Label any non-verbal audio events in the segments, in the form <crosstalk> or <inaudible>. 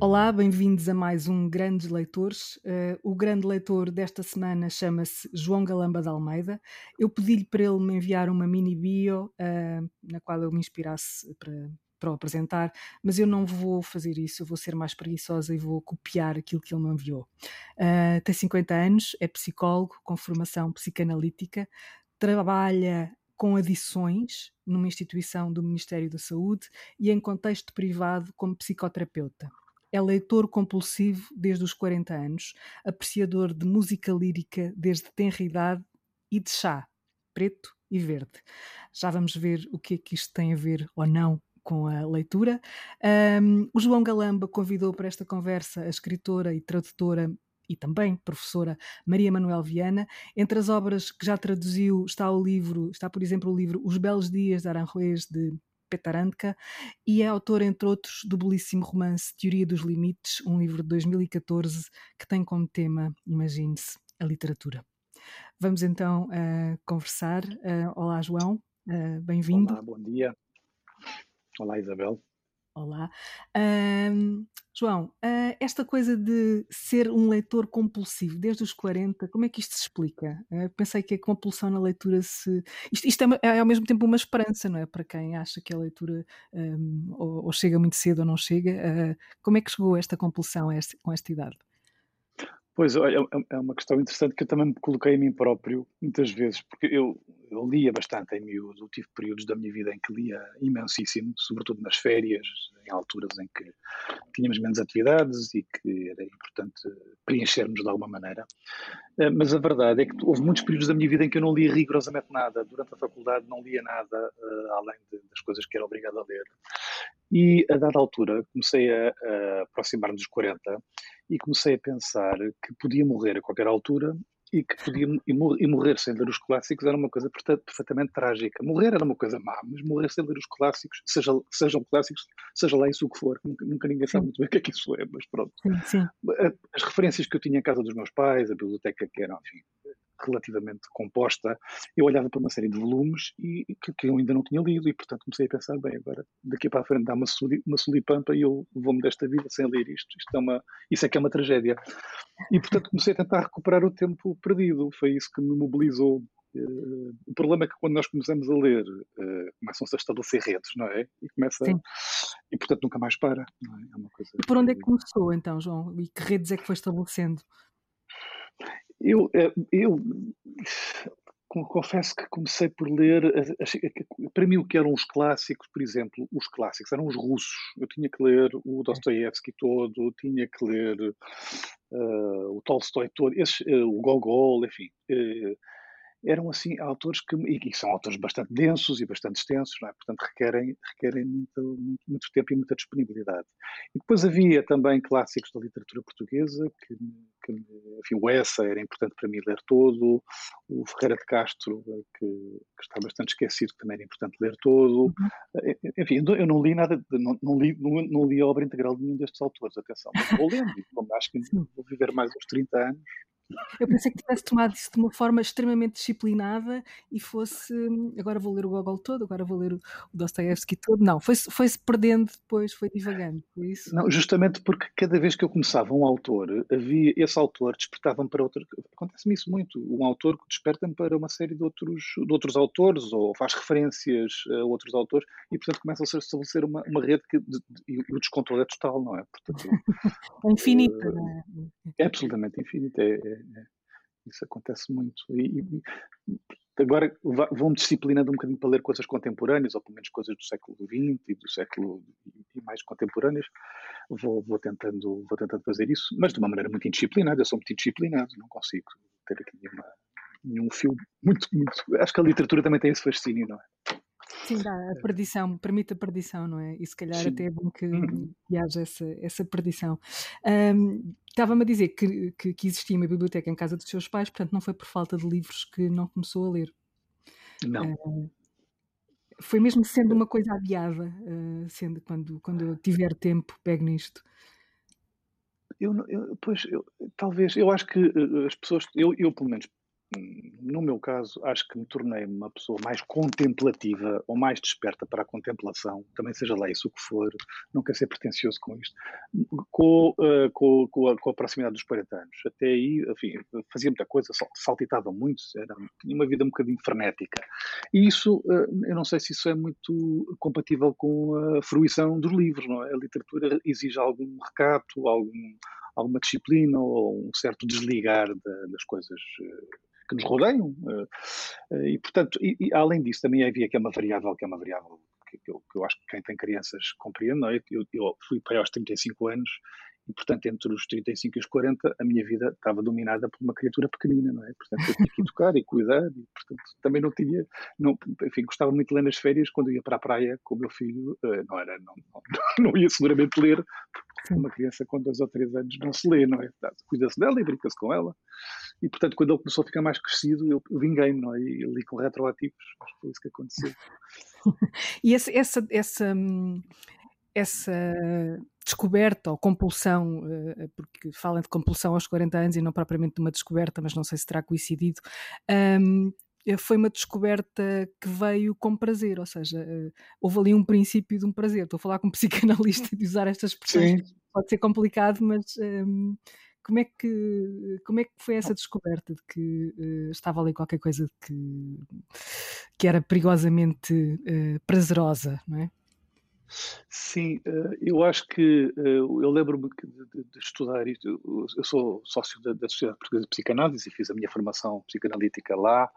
Olá, bem-vindos a mais um Grandes Leitores. Uh, o grande leitor desta semana chama-se João Galamba de Almeida. Eu pedi-lhe para ele me enviar uma mini bio uh, na qual eu me inspirasse para, para o apresentar, mas eu não vou fazer isso, eu vou ser mais preguiçosa e vou copiar aquilo que ele me enviou. Uh, tem 50 anos, é psicólogo com formação psicanalítica, trabalha com adições numa instituição do Ministério da Saúde e em contexto privado como psicoterapeuta. É leitor compulsivo desde os 40 anos, apreciador de música lírica desde tenra idade e de chá, preto e verde. Já vamos ver o que é que isto tem a ver ou não com a leitura. Um, o João Galamba convidou para esta conversa a escritora e tradutora e também professora Maria Manuel Viana. Entre as obras que já traduziu está o livro, está por exemplo o livro Os Belos Dias de Aranjuez de Petarandka e é autora, entre outros, do belíssimo romance Teoria dos Limites, um livro de 2014 que tem como tema, imagine-se, a literatura. Vamos então uh, conversar. Uh, olá, João, uh, bem-vindo. Olá, bom dia. Olá, Isabel. Olá. Uh, João, uh, esta coisa de ser um leitor compulsivo desde os 40, como é que isto se explica? Uh, pensei que a compulsão na leitura se. Isto, isto é, é, ao mesmo tempo uma esperança, não é? Para quem acha que a leitura um, ou, ou, chega muito cedo ou não chega. Ah, como é que chegou esta compulsão com esta idade? Pois, é, é uma questão interessante que eu também me coloquei a mim próprio muitas vezes, porque eu, eu lia bastante em miúdo, eu tive períodos da minha vida em que lia imensíssimo, sobretudo nas férias, em alturas em que tínhamos menos atividades e que era importante preenchermos de alguma maneira. Eh, mas a verdade é que houve muitos períodos da minha vida em que eu não lia rigorosamente nada. Durante a faculdade não lia nada, eh, além das coisas que era obrigado a ler. E a dada altura comecei a, a aproximar-me dos 40 e comecei a pensar que podia morrer a qualquer altura e que podia e morrer sem ler os clássicos era uma coisa perfeitamente trágica. Morrer era uma coisa má, mas morrer sem ler os clássicos, seja, sejam clássicos, seja lá isso o que for, nunca, nunca ninguém sabe muito bem o que é que isso é, mas pronto. Sim, sim. As referências que eu tinha em casa dos meus pais, a biblioteca que era, enfim, relativamente composta, eu olhava para uma série de volumes e, que, que, eu ainda não tinha lido e, portanto, comecei a pensar, bem, agora daqui para a frente dá uma, suli, uma solipampa e eu vou-me desta vida sem ler isto. isto é uma, isso é que é uma tragédia. E, portanto, comecei a tentar recuperar o tempo perdido. Foi isso que me mobilizou. Uh, o problema é que quando nós começamos a ler, uh, começam-se a estabelecer redes, não é? E começa Sim. e portanto nunca mais para. É? é? coisa e por onde é que começou então, João? E que redes é que foi estabelecendo? Eu, eh, eu confesso que comecei por ler, para mim o que eram os clássicos, por exemplo, os clássicos eram os russos. Eu tinha que ler o Dostoiévski todo, tinha que ler uh, o Tolstói todo, esses, uh, o Gogol, enfim. Uh, eram assim autores que, e que são autores bastante densos e bastante extensos, é? portanto requerem, requerem muito, muito, muito, tempo e muita disponibilidade. E depois havia também clássicos da literatura portuguesa, que, que enfim, o Essa era importante para mim ler todo, o Ferreira de Castro, que, que está bastante esquecido, que também era importante ler todo. Uhum. Enfim, eu não li nada, não, não, li, não, não li a obra integral de nenhum destes autores, atenção, mas vou lendo, acho que vou viver mais uns 30 anos, eu pensei que tivesse tomado isso de uma forma extremamente disciplinada e fosse. Agora vou ler o Gogol todo, agora vou ler o Dostoevsky todo. Não, foi-se foi -se perdendo depois, foi divagando. Foi isso? Não, justamente porque cada vez que eu começava um autor, havia esse autor despertava-me para outro. Acontece-me isso muito. Um autor que desperta-me para uma série de outros, de outros autores ou faz referências a outros autores e, portanto, começa a estabelecer uma, uma rede que de, de, e o descontrole é total, não é? Portanto, <laughs> é infinito, uh, não é? É absolutamente infinito. É, é é, isso acontece muito. E, e agora vou-me disciplinando um bocadinho para ler coisas contemporâneas, ou pelo menos coisas do século XX e do século e mais contemporâneas. Vou, vou, tentando, vou tentando fazer isso, mas de uma maneira muito indisciplinada. Eu sou muito indisciplinado, não consigo ter aqui nenhuma, nenhum fio muito, muito. Acho que a literatura também tem esse fascínio, não é? Sim, dá a perdição, permite a perdição, não é? E se calhar Sim. até é bom que, uhum. que haja essa, essa perdição. Um, Estava-me a dizer que, que, que, existia uma biblioteca em casa dos seus pais, portanto não foi por falta de livros que não começou a ler. Não. Uh, foi mesmo sendo uma coisa adiada, uh, sendo quando, quando eu tiver tempo, pego nisto. Eu, eu pois, eu, talvez, eu acho que uh, as pessoas, eu, eu pelo menos no meu caso, acho que me tornei uma pessoa mais contemplativa ou mais desperta para a contemplação, também seja lá isso o que for, não quero ser pretencioso com isto, com, uh, com, com, a, com, a, proximidade dos 40 anos. Até aí, enfim, fazia muita coisa, saltitava muito, era, tinha uma vida um bocadinho frenética. E isso, uh, eu não sei se isso é muito compatível com a fruição dos livros, não é? A literatura exige algum recato, algum, alguma disciplina ou um certo desligar das coisas uh, que nos rodeiam. Eh, eh, e, portanto, e, e, além disso, também havia que é uma variável, que é uma variável que, que, eu, que eu, acho que quem tem crianças compreende. É? eu, eu fui para aos 35 anos e, portanto, entre os 35 e os 40, a minha vida estava dominada por uma criatura pequenina, não é? Portanto, eu tinha que educar e cuidar, e, portanto, também não tinha, não, enfim, gostava muito de ler nas férias, quando ia para a praia com o meu filho, eh, não era, não, não, <laughs> não ia seguramente ler, porque uma criança com dois ou três anos não se lê, não é? Cuida-se dela e brinca-se com ela, e, portanto, quando ele começou a ficar mais crescido, eu, vinguei-me, não é? E li com retroativos, acho que foi isso que aconteceu. <laughs> e essa, essa, essa, essa descoberta ou compulsão, eh, porque falam de compulsão aos 40 anos e não propriamente de uma descoberta, mas não sei se terá coincidido, um, eh, foi uma descoberta que veio com prazer, ou seja, eh, houve ali um princípio de um prazer. Estou a falar com um <laughs> psicanalista de usar estas expressões, Sim. pode ser complicado, mas um, como é que como é que foi essa descoberta de que uh, estava ali qualquer coisa que, que era perigosamente uh, prazerosa, não é? Sim, eh, eu acho que eh, eu lembro-me de, estudar isto. Eu sou sócio da, da, Sociedade Portuguesa de Psicanálise e fiz a minha formação psicanalítica lá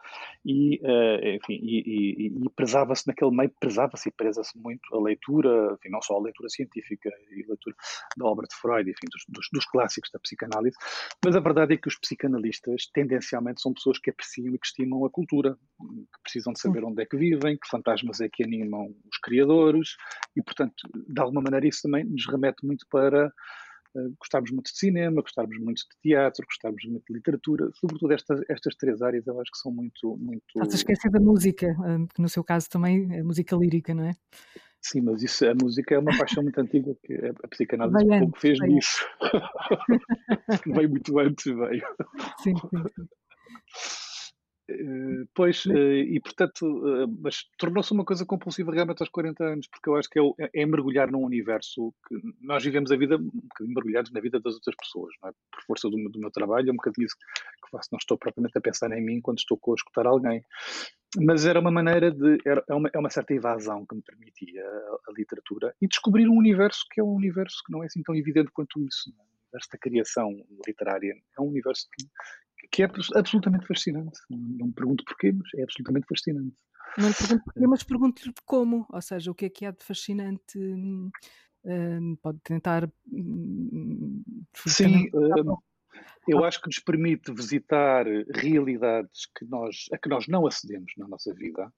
e, eh, enfim, e, e, e prezava-se naquele meio, prezava-se e preza-se muito a leitura, enfim, não só a leitura científica e a leitura da obra de Freud, enfim, dos, dos, dos clássicos da psicanálise, mas a verdade é que os psicanalistas tendencialmente são pessoas que apreciam e que estimam a cultura, que precisam de saber onde é que vivem, que fantasmas é que animam os criadores e, portanto, de alguma maneira, isso também nos remete muito para uh, gostarmos muito de cinema, gostarmos muito de teatro, gostarmos muito de literatura, sobretudo estas, estas três áreas eu acho que são muito. muito... Estás a esquecer da música, eh, que no seu caso também é música lírica, não é? Sim, mas isso, a música é uma paixão muito antiga, que a psicanálise um pouco fez veio. nisso. <laughs> veio muito antes, veio. Sim, sim, sim. Eh, pois, eh, e portanto, eh, mas tornou-se uma coisa compulsiva realmente aos 40 anos, porque eu acho que é, é, mergulhar num universo que nós vivemos a vida um bocadinho mergulhados na vida das outras pessoas, não é? Por força do, do meu trabalho, é um bocadinho isso que faço, não estou propriamente a pensar em mim quando estou a escutar alguém. Mas era uma maneira de. Era, é, uma, é uma certa evasão que me permitia a, a, literatura e descobrir um universo que é um universo que não é assim tão evidente quanto isso. Não é? O universo da criação literária é um universo que, que é absolutamente fascinante. Não me pergunto porquê, mas é absolutamente fascinante. Não me pergunto porquê, mas pergunto-lhe como. Ou seja, o que é que há de fascinante? Uh, pode tentar. Uh, Sim, eu acho que nos permite visitar realidades que nós, a que nós não acedemos na nossa vida.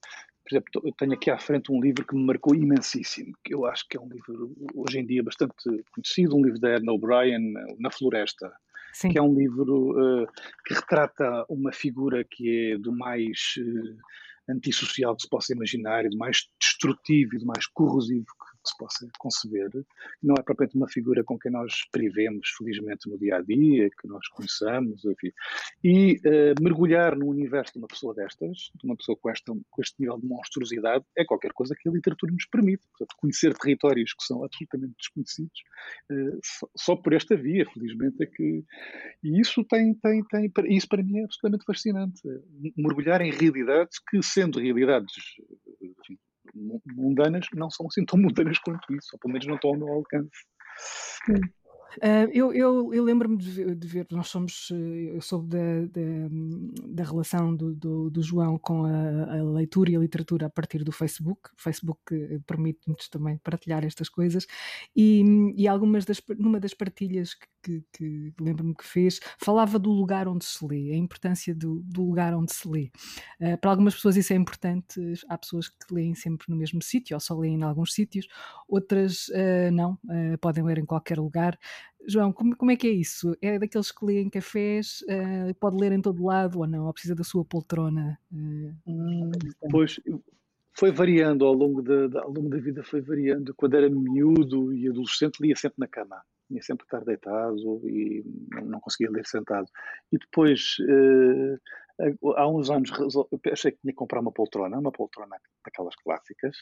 Por exemplo, eu tenho aqui à frente um livro que me marcou imensíssimo, que eu acho que é um livro hoje em dia bastante conhecido, um livro da Edna O'Brien, Na Floresta, Sim. que é um livro uh, que retrata uma figura que é do mais uh, antissocial que se possa imaginar, do mais destrutivo e do mais corrosivo que se possa conceber. Não é propriamente uma figura com quem nós privemos, felizmente, no dia a dia, que nós conheçamos, enfim. E uh, mergulhar no universo de uma pessoa destas, de uma pessoa com, esta, com este nível de monstruosidade, é qualquer coisa que a literatura nos permite. Portanto, conhecer territórios que são absolutamente desconhecidos, uh, só, só, por esta via, felizmente, é que. E isso tem, tem, tem. Isso para mim é absolutamente fascinante. Mergulhar em realidades que, sendo realidades enfim, mundanas não são assim tão mundanas quanto isso, ou pelo menos não estão ao meu alcance. Uh, eu, eu, eu lembro-me de de ver, nós somos, eu soube da, da, da relação do, do, do, João com a, a, leitura e a literatura a partir do Facebook. O Facebook permite-nos também partilhar estas coisas e, e algumas das, numa das partilhas que, que, que lembro-me que fez, falava do lugar onde se lê, a importância do, do lugar onde se lê. Uh, para algumas pessoas isso é importante, há pessoas que leem sempre no mesmo sítio ou só leem em alguns sítios, outras uh, não, podem ler em qualquer lugar. João, como, como, é que é isso? É daqueles que lêem cafés, uh, pode ler em todo lado ou não? Ou precisa da sua poltrona? Uh, hum, pois, foi variando ao longo, da, ao longo da vida, foi variando. Quando era miúdo e adolescente, lia sempre na cama. Ia sempre estar deitado e não, não conseguia ler sentado. E depois, uh, há uns anos achei que tinha que comprar uma poltrona, uma poltrona daquelas clássicas,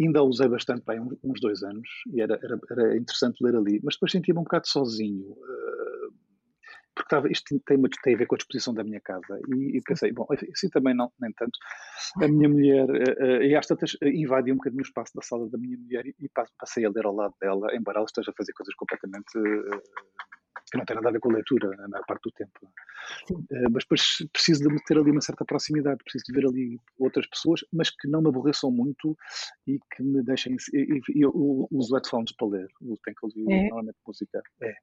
ainda a usei bastante bem, uns dois anos, e era, era, era interessante ler ali, mas depois sentia-me um bocado sozinho, eh, porque estava, isto tem, tem, a ver com a disposição da minha casa, e, e pensei, bom, assim também não, nem tanto, a minha mulher, eh, eh, e às tantas invadi um bocadinho o espaço da sala da minha mulher e passei a ler ao lado dela, embora ela esteja a fazer coisas completamente que não tem nada a ver com a leitura, a maior parte do tempo. Uh, mas depois preciso de ter ali uma certa proximidade, preciso de ver ali outras pessoas, mas que não me aborreçam muito e que me deixem. E, e eu uso headphones para ler, eu tenho que ouvir é. normalmente música. É.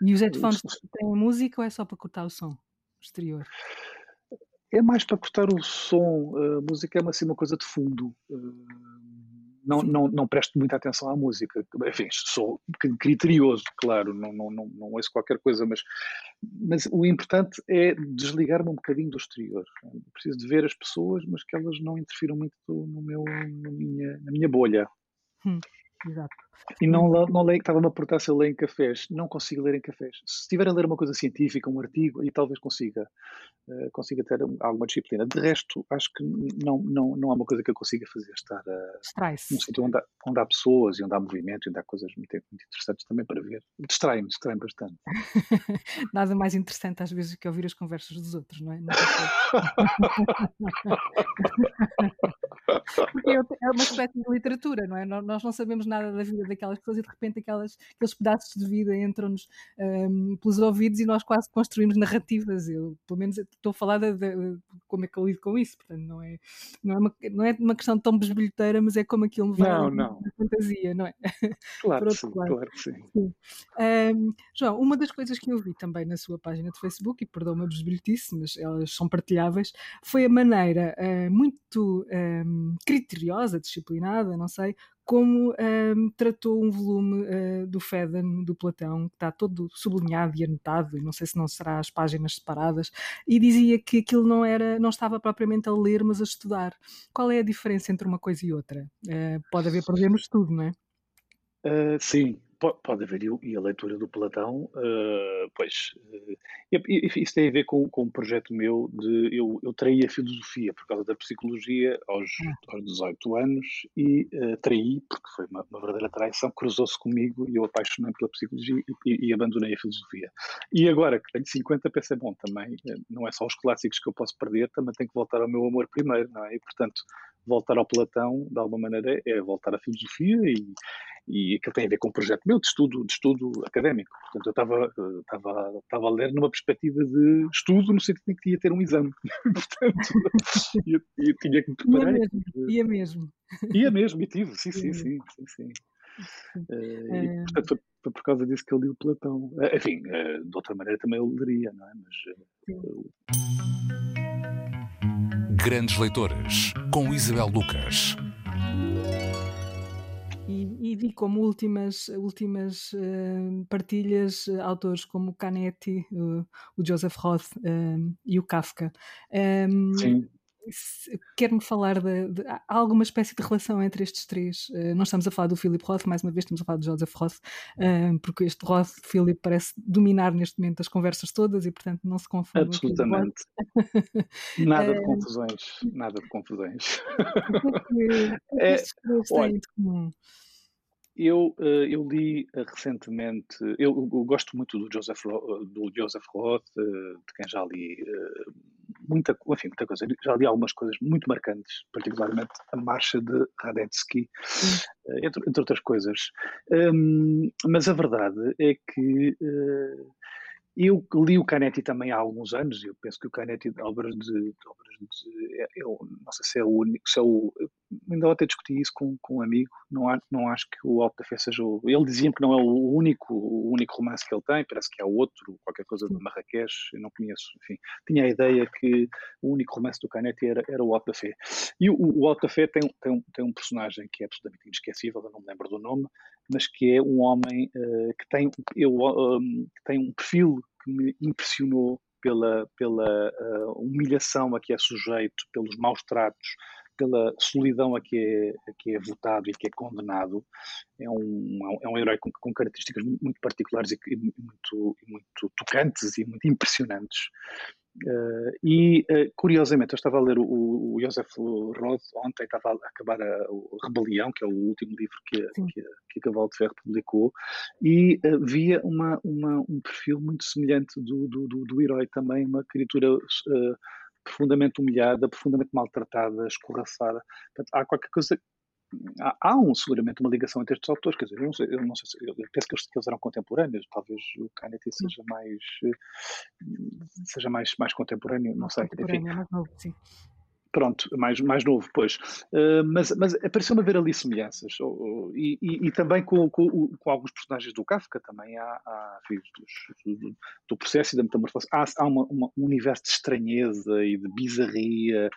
E os headphones têm música ou é só para cortar o som exterior? É mais para cortar o som. A música é assim, uma coisa de fundo. Uh, não, não, não presto muita atenção à música. Enfim, sou criterioso, claro, não, não, não, não ouço qualquer coisa, mas, mas o importante é desligar-me um bocadinho do exterior. Preciso de ver as pessoas, mas que elas não interfiram muito no meu, na, minha, na minha bolha. Hum, exato. E não, não leio, estava-me a perguntar se eu leio em cafés. Não consigo ler em cafés. Se estiver a ler uma coisa científica, um artigo, aí talvez consiga, uh, consiga ter alguma disciplina. De resto, acho que não, não, não há uma coisa que eu consiga fazer. Estar uh, num sítio onde há, onde há pessoas e onde há movimento e onde há coisas muito, muito interessantes também para ver. Distrai-me, distrai-me bastante. <laughs> Nada mais interessante às vezes que ouvir as conversas dos outros, não é? Não <laughs> Porque é uma espécie de literatura, não é? Nós não sabemos nada da vida daquelas pessoas e de repente aquelas, aqueles pedaços de vida entram-nos um, pelos ouvidos e nós quase construímos narrativas. Eu, pelo menos, estou a falar de, de, como é que eu lido com isso, portanto, não é, não é, uma, não é uma questão tão besbilheteira, mas é como aquilo me vai não, não. na fantasia, não é? <laughs> Claro que sim, claro que sim. sim. Um, João, uma das coisas que eu vi também na sua página de Facebook, e perdão-me a besbilhotice, mas elas são partilháveis, foi a maneira uh, muito um, criteriosa, disciplinada, não sei, como um, tratou um volume uh, do Feden, do Platão, que está todo sublinhado e anotado, e não sei se não será as páginas separadas, e dizia que aquilo não era, não estava propriamente a ler, mas a estudar. Qual é a diferença entre uma coisa e outra? Uh, pode haver problemas de estudo, não é? Uh, sim, Pode haver, e a leitura do Platão, uh, pois, uh, isso tem a ver com, com um projeto meu de, eu, eu traí a filosofia por causa da psicologia aos, ah. aos 18 anos e uh, traí, porque foi uma, uma verdadeira traição, cruzou-se comigo e eu apaixonei pela psicologia e, e, abandonei a filosofia. E agora que tenho 50, pensei, bom, também não é só os clássicos que eu posso perder, também tenho que voltar ao meu amor primeiro, não é? E, portanto, voltar ao Platão, de alguma maneira, é voltar à filosofia e, e aquilo tem a ver com um projeto meu de estudo, de estudo académico. Portanto, eu estava, estava, estava a ler numa perspectiva de estudo no sentido em que ia ter um exame. <laughs> Portanto, eu, eu, tinha que me preparar. Ia mesmo, ia mesmo. Ia mesmo, e tive, sim, sim, sim, sim, sim. Uh, e, é. portanto, foi, por causa disso que eu li o Platão. Enfim, de outra maneira também eu leria, não é? Mas, Grandes Leitores, com Isabel Lucas. E, e vi como últimas, últimas uh, partilhas uh, autores como o Canetti, uh, o Joseph Roth e o Kafka. Um, Sim quer-me falar de, de, alguma espécie de relação entre estes três? Uh, não estamos a falar do Philip Roth, mais uma vez estamos a falar de Joseph Roth, uh, porque este Roth, Philip, parece dominar neste momento as conversas todas e, portanto, não se confunde. Absolutamente. nada de <laughs> eh, confusões. Nada de confusões. <laughs> É que Eu, eu li recentemente, eu, eu, gosto muito do Joseph, do Joseph Roth, de quem já li muita, enfim, muita coisa. Já li algumas coisas muito marcantes, particularmente a marcha de Radetzky, entre, entre, outras coisas. Um, mas a verdade é que eu li o Canetti também há alguns anos, eu penso que o Canetti obras de, de obras de é, eu, não sei se é o único, se é o, ainda ontem discuti isso com, com um amigo, não, há, não acho que o Alto da Fé seja o, ele dizia que não é o único, o único romance que ele tem, parece que há outro, qualquer coisa de Marrakech, eu não conheço, enfim, tinha a ideia que o único romance do Canetti era, era o Alto da Fé. E o, o Alto da Fé tem, tem, tem um personagem que é absolutamente inesquecível, eu não me lembro do nome, mas que é um homem uh, que, tem, eu, um, que tem um perfil que me impressionou pela, pela uh, humilhação a que é sujeito, pelos maus tratos, pela solidão a que é, a que é votado e que é condenado. É um, é um herói com, com características muito particulares e, e muito, muito tocantes e muito impressionantes. Uh, e, uh, curiosamente, eu estava a ler o, o Joseph Roth ontem, estava a acabar a, Rebelião, que é o último livro que, que, que a Cavalo de Ferro publicou, e uh, via uma, uma, um perfil muito semelhante do, do, do, do herói também, uma criatura profundamente humilhada, profundamente maltratada, escorraçada. Portanto, há qualquer coisa há, há um, seguramente uma ligação entre estes autores, quer dizer, eu não sei, eu não sei eu penso que eles, que eles eram contemporâneos, talvez o Canetti seja mais seja mais, mais contemporâneo, não sei. Enfim. É novo, sim. Pronto, mais, mais novo, pois. Uh, mas mas apareceu-me a ver ali semelhanças. e, e, e, também com, com, com, alguns personagens do Kafka, também há, há do, do, processo e da metamorfose. Há, há uma, uma, um universo de estranheza e de bizarria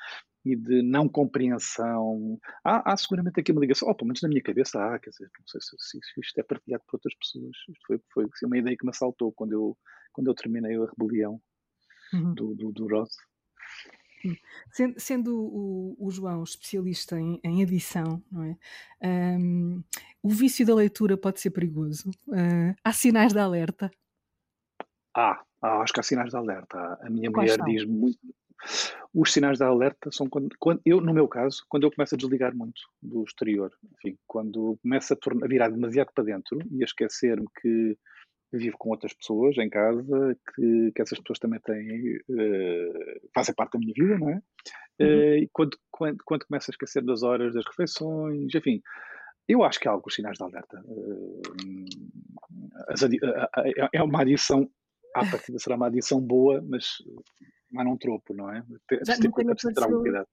e de não compreensão. Há, há, seguramente aqui uma ligação, oh, pelo menos na minha cabeça há, quer dizer, não sei se, se, se isto é partilhado por outras pessoas. Isto foi, foi assim, uma ideia que me assaltou quando eu, quando eu terminei a rebelião uhum. do, do, do Roth. Sendo, sendo o, o, João especialista em, em edição, é? Um, o vício da leitura pode ser perigoso. Uh, há sinais de alerta? Ah, ah, acho que há sinais de alerta. A minha Quais mulher diz muito os sinais de alerta são quando, quando, eu, no meu caso, quando eu começo a desligar muito do exterior, enfim, quando começo a, tornar, a virar demasiado para dentro e a esquecer-me que vivo com outras pessoas em casa, que, que essas pessoas também têm, uh, fazem parte da minha vida, não é? Uhum. Uh, e quando, quando, quando começo a esquecer das horas das refeições, enfim, eu acho que há alguns sinais de alerta. Uh, é uma adição, à partida será uma adição boa, mas mas não tropo, não é? Já, nunca, lhe apareceu,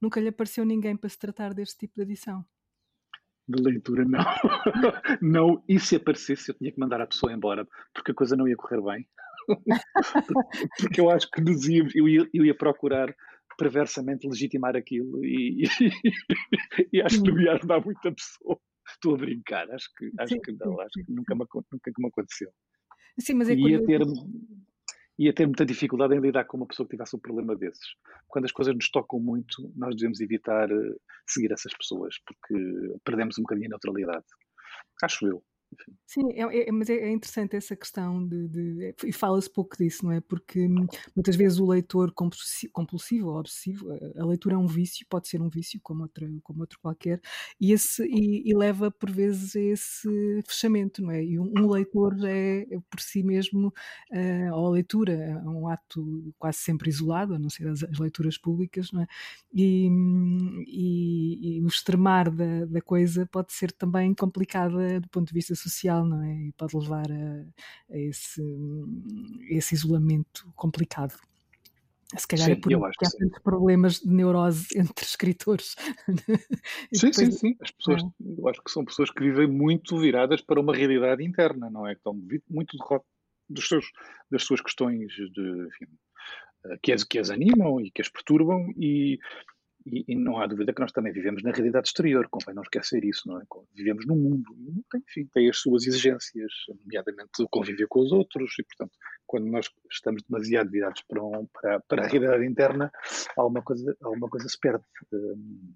nunca lhe apareceu ninguém para se tratar deste tipo de adição? De leitura, não. <laughs> não, e se aparecesse, eu tinha que mandar a pessoa embora, porque a coisa não ia correr bem. <laughs> porque eu acho que nos ia, eu, ia, eu ia procurar perversamente legitimar aquilo e, e, <laughs> e acho que não ia ajudar muita pessoa. Estou a brincar, acho que, acho sim, que não, acho que nunca me, nunca me aconteceu. Sim, mas é ia ter ia ter muita dificuldade em lidar com uma pessoa que tivesse um problema desses. Quando as coisas nos tocam muito, nós devemos evitar eh, seguir essas pessoas, porque perdemos um bocadinho a neutralidade. Acho eu. Sim, é, é, mas é, é interessante essa questão de, de e fala-se pouco disso, não é? Porque muitas vezes o leitor compulsivo, ou obsessivo, a leitura é um vício, pode ser um vício como outro, como outro qualquer, e, esse, e, e leva por vezes a esse fechamento, não é? E um, um leitor é, é por si mesmo, uh, ou a leitura é um ato quase sempre isolado, a não ser as, as leituras públicas, não é? E, e, e o extremar da, da coisa pode ser também complicada do ponto de vista social, não é? E pode levar a, a esse, esse isolamento complicado. Se calhar sim, é por isso que há tantos problemas de neurose <laughs> entre escritores. sim, depois... sim, sim. As pessoas, é. eu acho que são pessoas que vivem muito viradas para uma realidade interna, não é? Que estão muito dos seus, das suas questões de, enfim, eh, que as, que as animam e que as perturbam e, e, e, não há dúvida que nós também vivemos na realidade exterior, convém não esquecer isso, não é? Vivemos num mundo, enfim, tem as suas exigências, nomeadamente o convívio com os outros, e portanto, quando nós estamos demasiado virados para, um, para, para a realidade interna, alguma coisa, alguma coisa se perde. Um,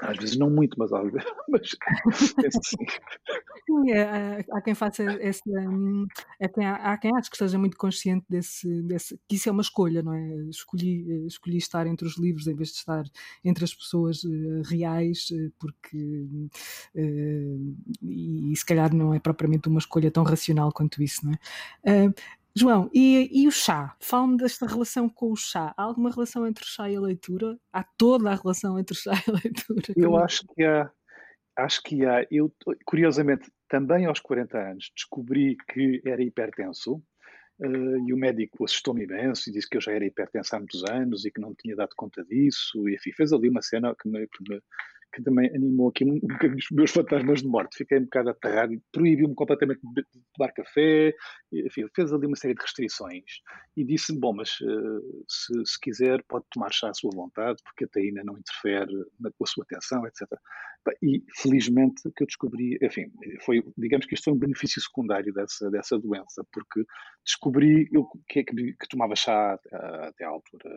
às vezes não muito, mas às vezes. <laughs> Mas, sim. sim é, há quem faça essa. Hum, é, há, há, quem acho que esteja muito consciente desse, desse. que isso é uma escolha, não é? Escolhi, escolhi estar entre os livros em vez de estar entre as pessoas uh, reais, uh, porque. Uh, e, e, se calhar não é propriamente uma escolha tão racional quanto isso, não é? João, e, e o chá? Fala-me desta relação com o chá. Há alguma relação entre o chá e a leitura? Há toda a relação entre o chá e a leitura? Eu acho que há. Acho que há. Eu, curiosamente, também aos 40 anos, descobri que era hipertenso. Uh, e o médico assustou-me imenso e disse que eu já era hipertenso há muitos anos e que não tinha dado conta disso. E enfim, fez ali uma cena que me, que me que também animou aqui um, bocadinho os meus fantasmas de morte. Fiquei um bocado aterrado e proibiu-me completamente de tomar café, enfim, fez ali uma série de restrições e disse-me, bom, mas uh, se, se, quiser pode tomar chá à sua vontade, porque a taína não interfere na, com a sua atenção, etc. E felizmente que eu descobri, enfim, foi, digamos que isto foi um benefício secundário dessa, dessa doença, porque descobri eu, que, que, que tomava chá até à altura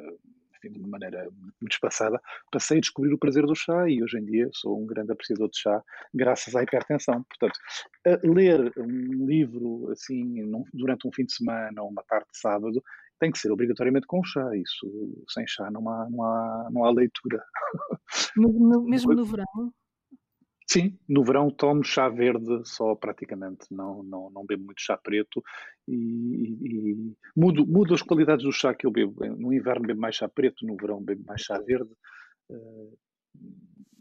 enfim, de uma maneira muito espaçada, passei a descobrir o prazer do chá e hoje em dia sou um grande apreciador de chá graças à hipertensão. Portanto, ler um livro assim durante um fim de semana ou uma tarde de sábado tem que ser obrigatoriamente com chá. Isso, sem chá não há, não há, não há leitura. mesmo no verão? Sim, no verão tomo chá verde só praticamente, não, não, não bebo muito chá preto e, e, e, mudo, mudo as qualidades do chá que eu bebo. No inverno bebo mais chá preto, no verão bebo mais chá verde. Uh,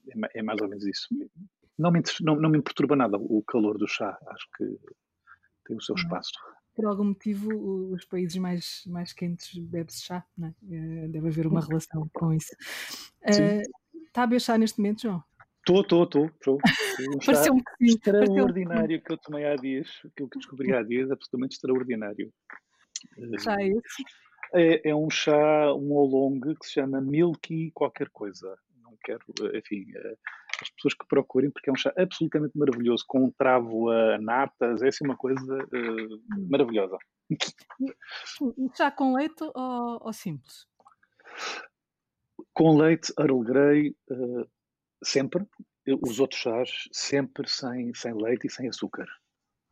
é, é, mais ou menos isso. Não me, não, não me perturba nada o calor do chá, acho que tem o seu espaço. Por algum motivo, os países mais, mais quentes bebe-se chá, não é? Eh, deve haver uma relação com isso. Uh, está a beber chá neste momento, João? Estou, estou, estou. Pareceu um extraordinário que eu tomei há dias, que eu descobri há dias, absolutamente extraordinário. Chá é esse? É, é um chá, um oolong que se chama Milky qualquer coisa. Não quero, enfim, eh, as pessoas que procurem, porque é um chá absolutamente maravilhoso, com um travo a natas, é assim uma coisa uh, maravilhosa. Um chá com leite ou, ou simples? Com leite, Earl Grey, uh, Sempre. Os outros chás, sempre sem, sem leite e sem açúcar.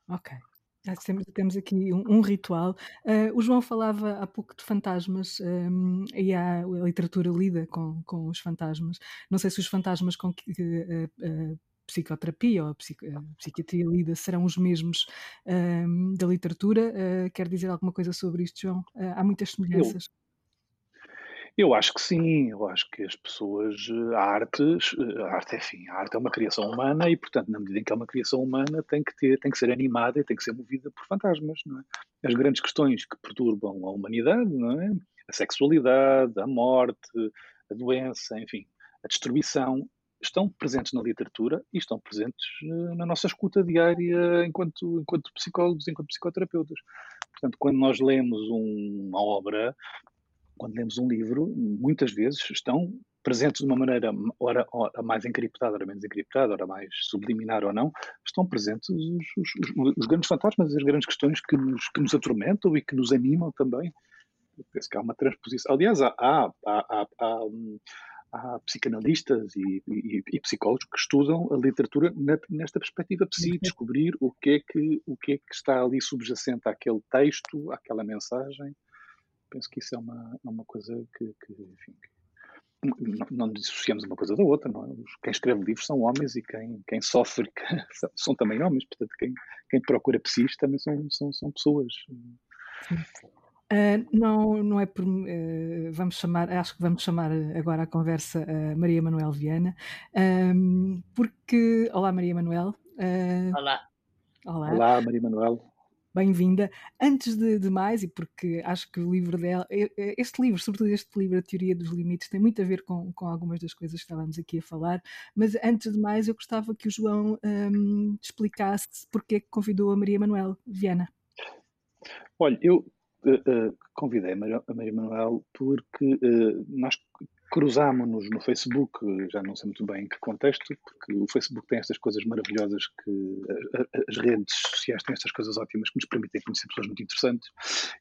Ok. Temos, temos aqui um, um ritual. Uh, o João falava há pouco de fantasmas um, e há a literatura lida com, com os fantasmas. Não sei se os fantasmas com que uh, uh, psicoterapia ou a, psico, a, psiquiatria lida serão os mesmos um, da literatura. quer dizer alguma coisa sobre isto, João? há muitas semelhanças. Eu eu acho que sim, eu acho que as pessoas, a arte, a arte, enfim, a arte é uma criação humana e, portanto, na medida em que é uma criação humana, tem que ter, tem que ser animada e tem que ser movida por fantasmas, não é? As grandes questões que perturbam a humanidade, não é? A sexualidade, a morte, a doença, enfim, a destruição, estão presentes na literatura e estão presentes eh, na nossa escuta diária enquanto, enquanto psicólogos, enquanto psicoterapeutas. Portanto, quando nós lemos uma obra, quando lemos um livro, muitas vezes estão presentes de uma maneira, ora, ora mais encriptada, ora menos encriptada, ora mais subliminar ou não, estão presentes os, os, os, grandes fantasmas, as grandes questões que nos, que nos atormentam e que nos animam também. Eu penso que há uma transposição. Aliás, há, há, há, há, há psicanalistas e, e, e, psicólogos que estudam a literatura na, nesta perspectiva de si, descobrir o que, é que, o que é que está ali subjacente àquele texto, àquela mensagem penso que isso é uma, é uma coisa que, que enfim, não, não dissociamos uma coisa da outra, não é? Quem escreve livros são homens e quem, quem sofre <laughs> são também homens, portanto, quem, quem procura psis também são, são, são pessoas. Uh, não, não é por. Uh, vamos chamar, acho que vamos chamar agora a conversa uh, Maria Manuel Viana, porque. Olá, Maria Manuel. Olá. Olá. Olá, Maria Manuel bem-vinda. Antes de, de, mais, e porque acho que o livro dela, este livro, sobretudo este livro, A Teoria dos Limites, tem muito a ver com, com algumas das coisas que estávamos aqui a falar, mas antes de mais eu gostava que o João um, explicasse porque é que convidou a Maria Manuel Viana. Olha, eu uh, uh, convidei a Maria, a Maria Manuel porque uh, nós cruzámonos no Facebook, já não sei muito bem em que contexto, porque o Facebook tem estas coisas maravilhosas que as redes sociais têm estas coisas ótimas que nos permitem conhecer pessoas muito interessantes.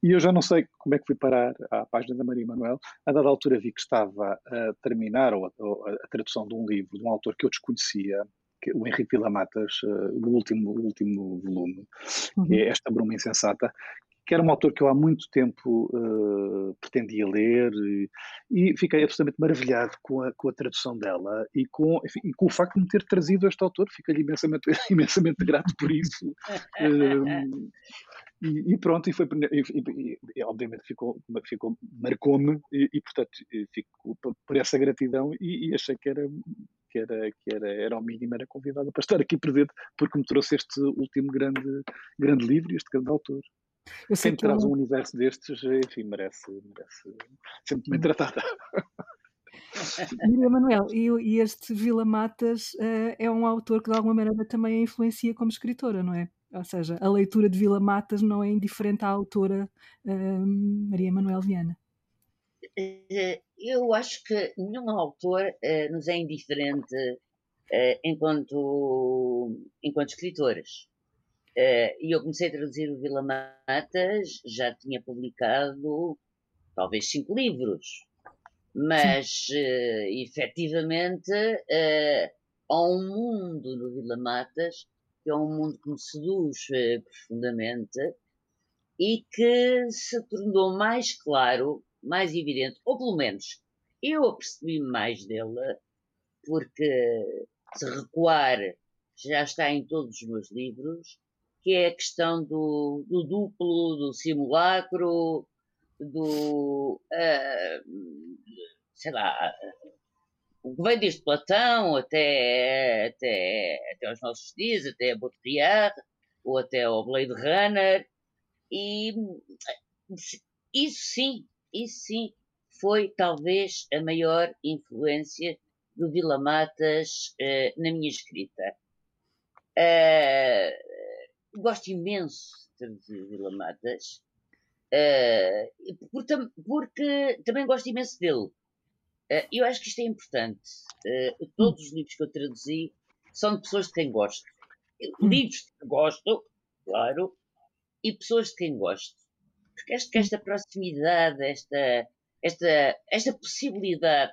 E eu já não sei como é que fui parar à página da Maria Manuel. A dada altura vi que estava a terminar ou a, ou a tradução de um livro de um autor que eu desconhecia, é o Henrique Vila Matas, uh, o último, último volume, uhum. que é Esta Bruma Insensata, que era um autor que eu há muito tempo uh, pretendia ler e, e, fiquei absolutamente maravilhado com a, com a tradução dela e com, enfim, e com o facto de me ter trazido este autor, fiquei-lhe imensamente, <laughs> imensamente grato por isso. Uh, e, e, pronto, e foi e, obviamente ficou, ficou marcou-me e, portanto fico por essa gratidão e, achei que era que era que era era ao mínimo era convidada para estar aqui presente porque me trouxe este último grande grande livro e este grande autor. Eu Quem traz um universo destes, enfim, merece, merece sempre bem tratada. <laughs> Maria Manuel, e, e, este Vila Matas uh, é um autor que de alguma maneira também a influencia como escritora, não é? Ou seja, a leitura de Vila Matas não é indiferente à autora uh, Maria Manuel Viana. Eh, eu acho que nenhum autor uh, nos é indiferente enquanto, enquanto escritores. E eu comecei a traduzir o Vila Matas, já tinha publicado talvez cinco livros. Mas uh, efetivamente uh, há um mundo no Vila Matas que é um mundo que me seduz uh, profundamente e que se tornou mais claro, mais evidente, ou pelo menos eu apercebi mais dele, porque se recuar já está em todos os meus livros, que é a questão do, do duplo, do simulacro, do. Uh, sei lá. O que vem desde Platão até, até, até aos nossos dias, até a Baudrillard, ou até ao Blade Runner, e isso sim, isso sim, foi talvez a maior influência do Vila Matas uh, na minha escrita. Uh, gosto imenso de traduzir Vila Matas, Uh, porque, porque, também gosto imenso dele. Uh, eu acho que isto é importante. Uh, todos os livros que eu traduzi são de pessoas de quem gosto. Hum. Livros de que gosto, claro, e pessoas de quem gosto. Porque acho que esta proximidade, esta, esta, esta possibilidade,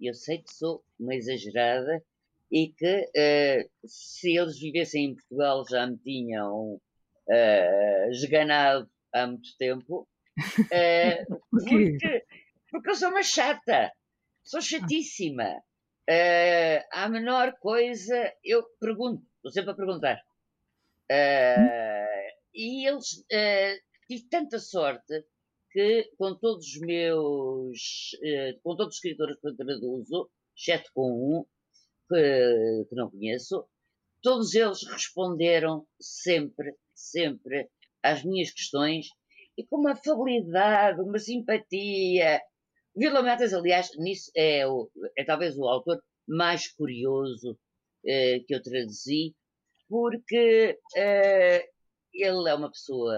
eu sei que sou uma exagerada e que uh, se eles vivessem em Portugal já me tinham uh, esganado há muito tempo. <laughs> Uh, porque, porque eu sou uma chata. Sou chatíssima. Uh, a menor coisa, eu pergunto, estou sempre a perguntar. Uh, e eles uh, tive tanta sorte que com todos os meus, com todos os escritores que eu traduzo, exceto com um que, que não conheço, todos eles responderam sempre, sempre às minhas questões e com uma afabilidade, uma simpatia. Vila Matas, aliás, nisso é, o, é talvez o autor mais curioso eh, que eu traduzi, porque eh, ele é uma pessoa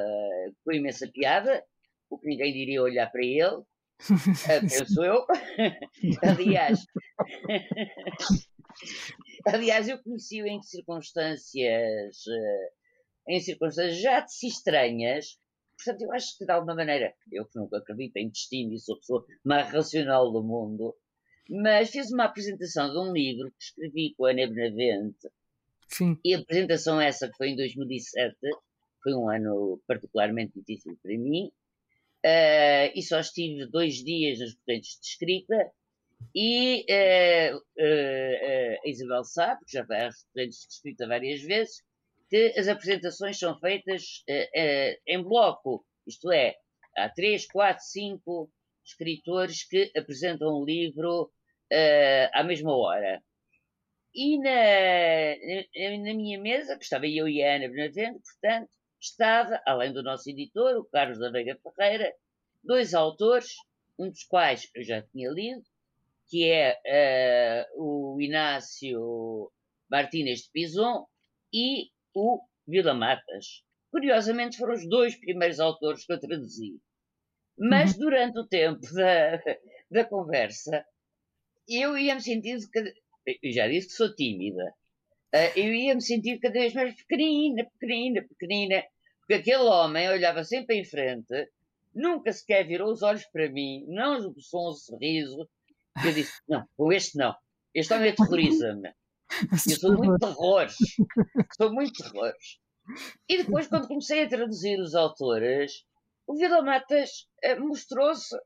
com imensa piada, o que ninguém diria olhar para ele, <laughs> eh, penso eu. <laughs> aliás, <laughs> aliás, eu conheci-o em circunstâncias em circunstâncias já de si estranhas. Portanto, eu acho que de alguma maneira, eu que nunca acredito em destino e sou a pessoa mais racional do mundo, mas fiz uma apresentação de um livro que escrevi com a Ana Benavente. Sim. E a apresentação essa, que foi em 2007, foi um ano particularmente difícil para mim, uh, e só estive dois dias nas correntes de escrita, e uh, uh, a Isabel sabe, que já vai escrita várias vezes, que as apresentações são feitas em bloco, isto é, há três, quatro, cinco escritores que apresentam um livro à mesma hora. E na, na minha mesa, que estava eu e a Ana Benavente, portanto, estava, além do nosso editor, o Carlos da Veiga Ferreira, dois autores, um dos quais eu já tinha lido, que é uh, o Inácio Martínez de Pison e o Vila Matas. Curiosamente, foram os dois primeiros autores que eu traduzi. Mas uhum. durante o tempo <laughs> da, da conversa, eu ia-me sentindo. Eu já disse que sou tímida. Eh, eu ia-me sentir cada vez mais pequenina, pequenina, pequenina. Porque aquele homem olhava sempre em frente, nunca sequer virou os olhos para mim, não esboçou um sorriso. Eu disse: Não, com este não. Este homem aterroriza-me. <laughs> Eu sou muito terrores. Sou muito terrores. E depois, quando comecei a traduzir os autores, o Vila Matas eh, mostrou-se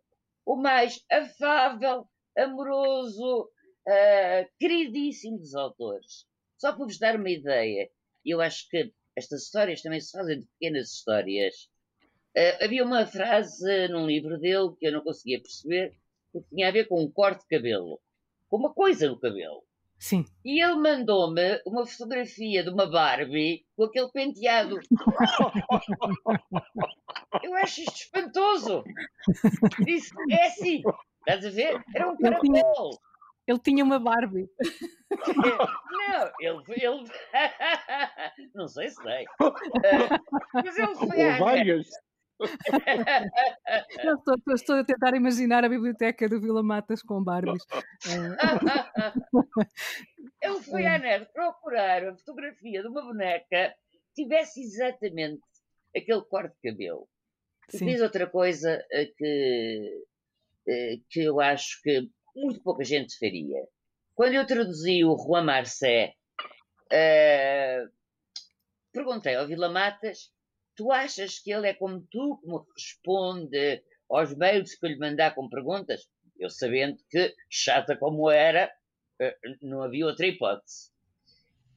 o mais afável, amoroso, uh, queridíssimo dos autores. Só para vos dar uma ideia, eu acho que estas histórias também se fazem de pequenas histórias. Uh, havia uma frase num livro dele que eu não conseguia perceber, que tinha a ver com um corte de cabelo, com uma coisa no cabelo. Sim. E ele mandou-me uma fotografia de uma Barbie com aquele penteado. <laughs> eu acho isto espantoso. Disse, é assim, estás a ver? Era um caracol. Ele tinha uma Barbie. <laughs> Não, ele. ele... <laughs> Não sei se sei. Uh, mas ele foi Ou várias. Não, estou, estou, a tentar imaginar a biblioteca do Vila Matas com Barbies. <laughs> ele foi à net procurar a fotografia de uma boneca que tivesse exatamente aquele corte de cabelo. E fiz outra coisa eh, que, eh, que eu acho que muito pouca gente faria. Quando eu traduzi o Juan Marcé, uh, perguntei ao Vila Matas: tu achas que ele é como tu, como responde aos mails que eu lhe mandar com perguntas? Eu sabendo que, chata como era, uh, não havia outra hipótese.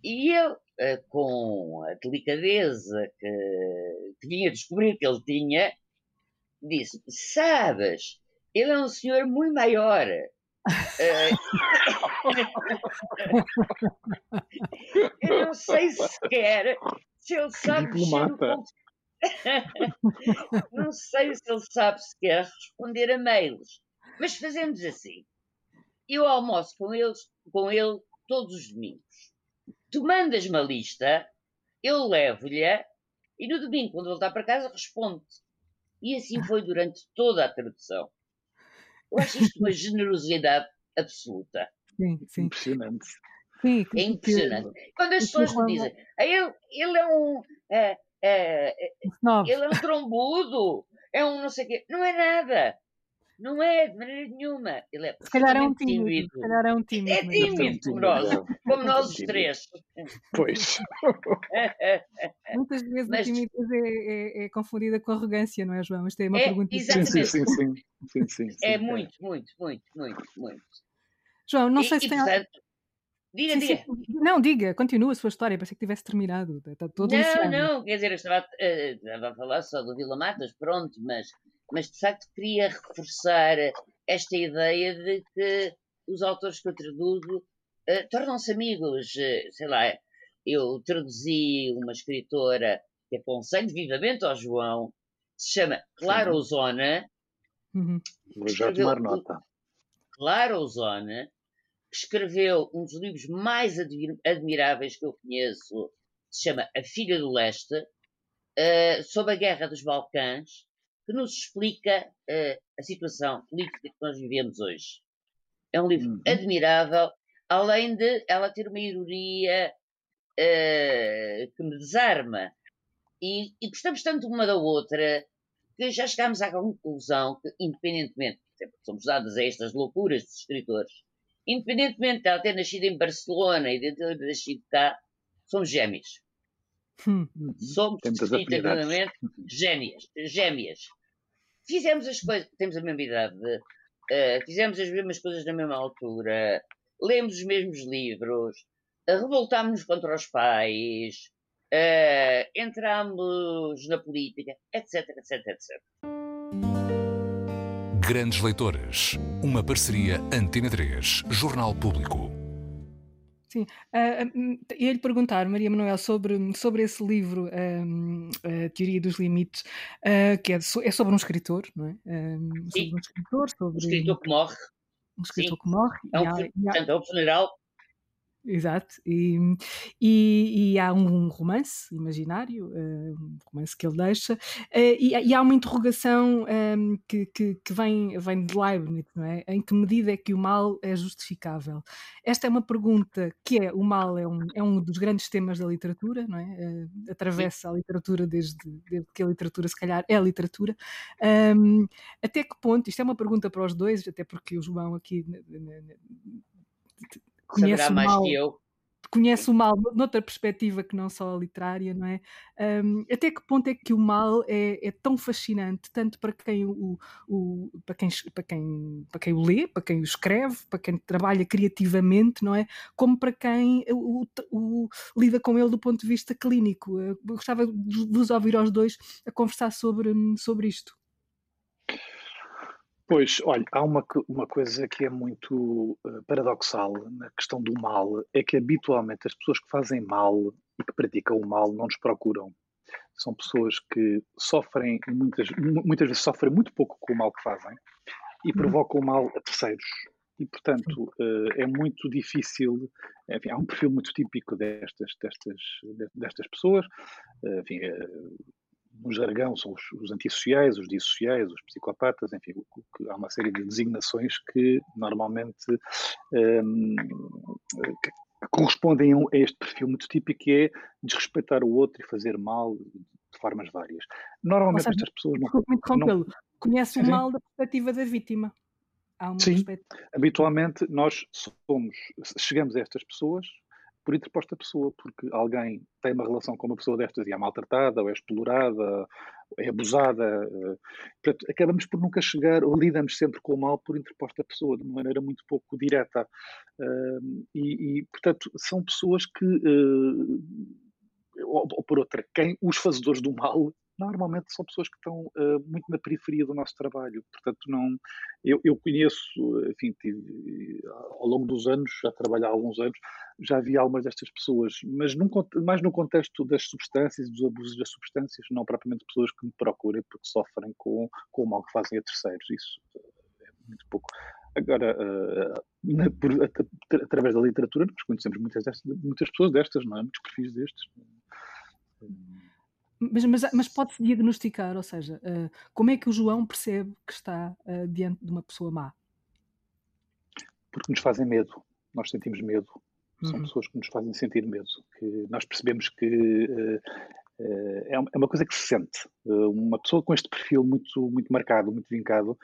E ele, uh, com a delicadeza que, que vinha descobrir que ele tinha, disse: Sabes, ele é um senhor muito maior. É. <laughs> eu não sei sequer se ele sabe Diplomata. <laughs> não sei se ele sabe sequer responder a mails. Mas fazemos assim. Eu almoço com, eles, com ele todos os domingos. Tu mandas uma lista, eu levo-lhe e no domingo, quando voltar para casa, responde. E assim foi durante toda a tradução. Eu acho isto uma generosidade absoluta. Sim, sim. Impressionante. Sim, é impressionante. Quando as pessoas me dizem, ah, ele, ele é um. É, é, ele é um trombudo, é um não sei o quê. Não é nada. Não é, de maneira nenhuma. Ele é se calhar é um tímido. tímido. Se calhar é um tímido. É tímido, como nós, como nós os três. Pois. Muitas vezes Mas, a timidez é, é, é, confundida com arrogância, não é, João? Isto é uma é, pergunta exatamente. Sim, sim, sim. sim, sim, sim é muito, muito, muito, muito, muito. João, não e, sei se tem. Portanto, Diga, sim, diga. Sim. Não, diga, continua a sua história, parece que tivesse terminado. Está todo não, não, quer dizer, eu estava, uh, estava a falar só do Vila Matas, pronto, mas mas de facto queria reforçar esta ideia de que os autores que eu traduzo uh, tornam-se amigos. Uh, sei lá, eu traduzi uma escritora que aconselho vivamente ao João, que se chama Clara Ozona. Uhum. Vou já tomar nota. Clara Ozona, escreveu um dos livros mais admiráveis que eu conheço, que se chama A Filha do Leste, uh, sobre a Guerra dos Balcãs, que nos explica uh, a situação política que nós vivemos hoje. É um livro uhum. admirável, além de ela ter uma ironia uh, que me desarma. E, e gostamos tanto uma da outra que já chegámos à conclusão que, independentemente, somos dadas a estas loucuras dos escritores, independentemente de ela ter nascido em Barcelona e de ter nascido cá, somos gêmeos. Hum. Somos definitivamente gêmeas, gêmeas fizemos as coisas, temos a mesma idade, uh, fizemos as mesmas coisas na mesma altura, lemos os mesmos livros, uh, revoltámos-nos contra os pais, uh, entramos na política, etc, etc, etc. Grandes Leitores, uma parceria Antena 3, Jornal Público. Sim, uh, ia-lhe perguntar, Maria Manuel, sobre, sobre esse livro, a Teoria dos Limites, uh, que é, é, sobre um escritor, não é? sobre um escritor, sobre... Um escritor que morre. Um escritor Sim. que morre. É um, há, portanto, é um funeral Exato, e, e, e, há um romance imaginário, uh, um romance que ele deixa, uh, e, e, há uma interrogação um, ehm, que, que, que, vem, vem de Leibniz, não é? Em que medida é que o mal é justificável? Esta é uma pergunta que é, o mal é um, é um dos grandes temas da literatura, não é? Uh, atravessa a literatura desde, desde que a literatura se calhar é a literatura. Um, ehm, até que ponto, isto é uma pergunta para os dois, até porque o João aqui conhece mais mal, que eu. conhece o mal noutra perspectiva que não só a literária, não é? Um, até que ponto é que o mal é, é tão fascinante, tanto para quem o, o, para, quem, para, quem, para quem o lê, para quem o escreve, para quem trabalha criativamente, não é? Como para quem o, o lida com ele do ponto de vista clínico. Eu gostava de vos ouvir aos dois a conversar sobre, sobre isto. Pois, olha, há uma, uma coisa que é muito uh, paradoxal na questão do mal, é que habitualmente as pessoas que fazem mal e que praticam o mal não nos procuram. São pessoas que sofrem, muitas, muitas vezes sofrem muito pouco com o mal que fazem e uhum. provocam o mal a terceiros. E, portanto, uh, é muito difícil. Enfim, há um perfil muito típico destas, destas, destas pessoas. Uh, enfim, no jargão são os, os antissociais, os dissociais, os psicopatas, enfim, há uma série de designações que normalmente um, que correspondem a este perfil muito típico que é desrespeitar o outro e fazer mal de formas várias. Normalmente seja, estas pessoas não... não conhece o mal da perspectiva da vítima. Sim, habitualmente nós somos, chegamos a estas pessoas por interposta pessoa, porque alguém tem uma relação com uma pessoa destas e é maltratada, ou é explorada, ou é abusada. Eh, portanto, acabamos por nunca chegar, ou lidamos sempre com o mal por interposta pessoa, de uma maneira muito pouco direta. E, e portanto, são pessoas que, eh, ou, ou por outra, quem os fazedores do mal normalmente são pessoas que estão uh, muito na periferia do nosso trabalho. Portanto, não, eu, eu conheço, enfim, tive, ao longo dos anos, já trabalho há alguns anos, já vi algumas destas pessoas, mas num, mais no contexto das substâncias, dos abusos das substâncias, não propriamente pessoas que me procurem porque sofrem com, com o mal que fazem a terceiros. Isso é muito pouco. Agora, uh, na, por, através da literatura, nós conhecemos muitas, destas, muitas pessoas destas, não é? Muitos perfis destes. Mas, mas, mas pode-se diagnosticar, ou seja, uh, como é que o João percebe que está uh, diante de uma pessoa má? Porque nos fazem medo, nós sentimos medo. São uhum. pessoas que nos fazem sentir medo. Que nós percebemos que uh, é uma coisa que se sente. uma pessoa com este perfil muito, muito marcado, muito vincado,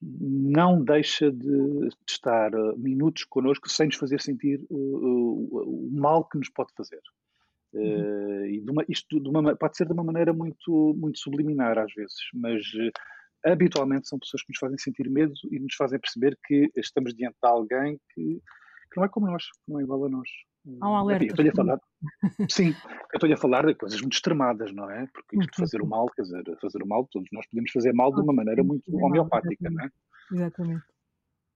não deixa de, de estar minutos connosco sem nos fazer sentir o mal que nos pode fazer. Uhum. Uh, e de uma, isto de uma, pode ser de uma maneira muito, muito subliminar às vezes, mas uh, habitualmente são pessoas que nos fazem sentir medo e nos fazem perceber que estamos diante de alguém que, que não é como nós, que não é igual a nós. Há um alerta. Estou-lhe a falar, <laughs> sim, eu estou-lhe a falar de coisas muito extremadas, não é? Porque isto de fazer o mal, quer dizer, fazer o mal, todos nós podemos fazer mal de uma maneira muito homeopática, não é? Exatamente.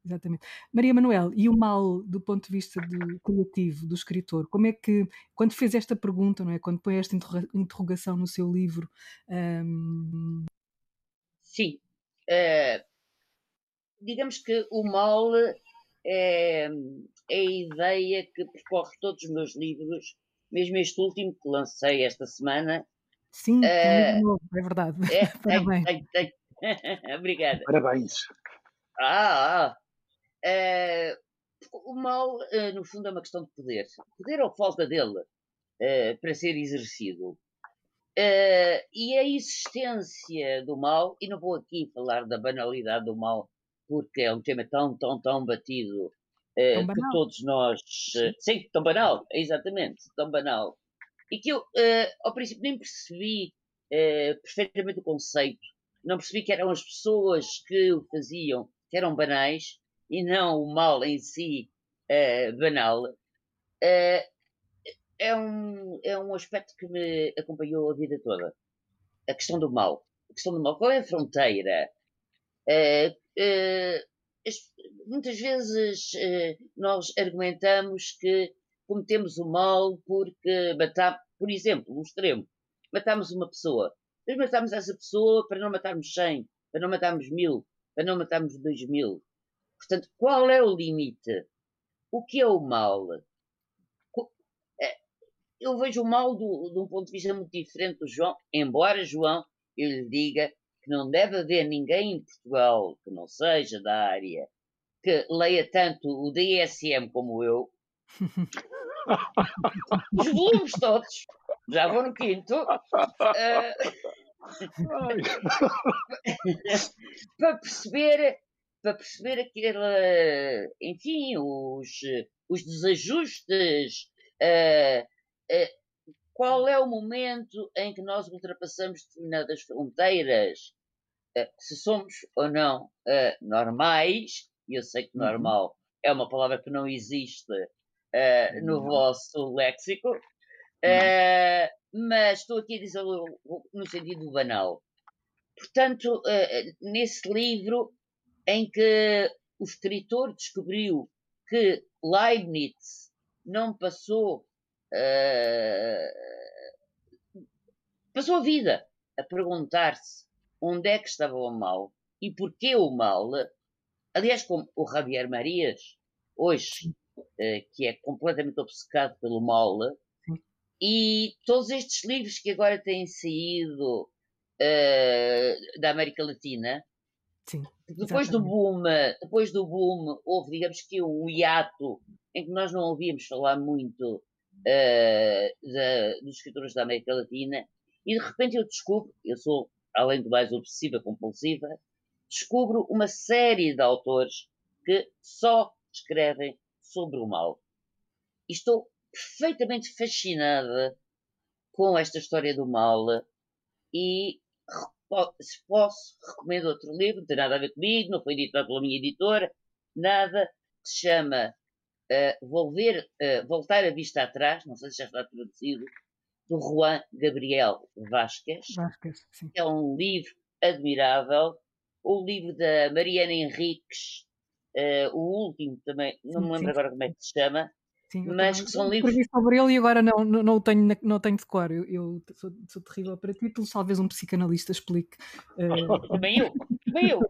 Exatamente. Maria Manuel, e o mal do ponto de vista do criativo, do escritor, como é que, quando fez esta pergunta, não é? Quando põe esta interrogação no seu livro. Um... Sim. Uh, digamos que o mal é, é, a ideia que percorre todos os meus livros, mesmo este último que lancei esta semana. Sim, uh, é novo, é verdade. É, <laughs> Parabéns. Tem, tem, tem. <laughs> Obrigada. Parabéns. Ah, ah, o mal, uh, no fundo, é uma questão de poder. Poder ou falta dele uh, para ser exercido. e a existência do mal, e não vou aqui falar da banalidade do mal, porque é um tema tão, tão, tão batido tão que todos nós. sim, tão banal, exatamente, tão banal. E que eu, ao princípio, nem percebi perfeitamente o conceito. Não percebi que eram as pessoas que o faziam que eram banais e não o mal em si uh, banal, uh, é, um, é um aspecto que me acompanhou a vida toda. A questão do mal. A questão do mal. Qual é a fronteira? Uh, muitas vezes nós argumentamos que cometemos o mal porque matamos, por exemplo, um extremo, matamos uma pessoa. Mas matamos essa pessoa para não matarmos 100, para não matarmos mil, para não matarmos dois mil. Portanto, qual é o limite? O que é o mal? É, eu vejo o mal do, de um ponto de vista muito diferente do João, embora João eu lhe diga que não deve haver ninguém em Portugal que não seja da área que leia tanto o DSM como eu. <laughs> Os volumes todos, já vou no quinto. <laughs> Uh, <laughs> para perceber para perceber aquele, enfim, os, os desajustes Uh, uh, qual é o momento em que nós ultrapassamos determinadas fronteiras? Uh, se somos ou não normais, e eu sei que uhum. normal uhum. é uma palavra que não existe no uhum. vosso léxico, uhum. mas estou aqui a dizer no sentido banal. Portanto, nesse livro em que o escritor descobriu que Leibniz não passou uh, passou a vida a perguntar-se onde é que estava o mal e porquê o mal. Aliás, como o Javier Marias, hoje, uh, que é completamente obcecado pelo mal, e todos estes livros que agora têm saído uh, da América Latina, Sim, depois do boom, depois do boom, houve, digamos que um hiato em que nós não ouvíamos falar muito uh, da, dos escritores da América Latina, e de repente eu descubro, eu sou, além do mais obsessiva compulsiva, descubro uma série de autores que só escrevem sobre o mal. E estou perfeitamente fascinada com esta história do mal e se posso, recomendo outro livro, não tem nada a ver comigo, não foi editado pela minha editora, nada, que se chama uh, Volver, uh, Voltar a Vista Atrás, não sei se já está traduzido, do Juan Gabriel Vasquez. Vasquez é um livro admirável. O livro da Mariana Henriques, uh, o último também, não me lembro agora como é que se chama, Sim, mas que são livros. Escrevi sobre ele e agora não, não, não, o tenho, não tenho de cor. Eu, eu sou, sou, terrível para títulos, talvez um psicanalista explique. Uh... Também eu, também eu.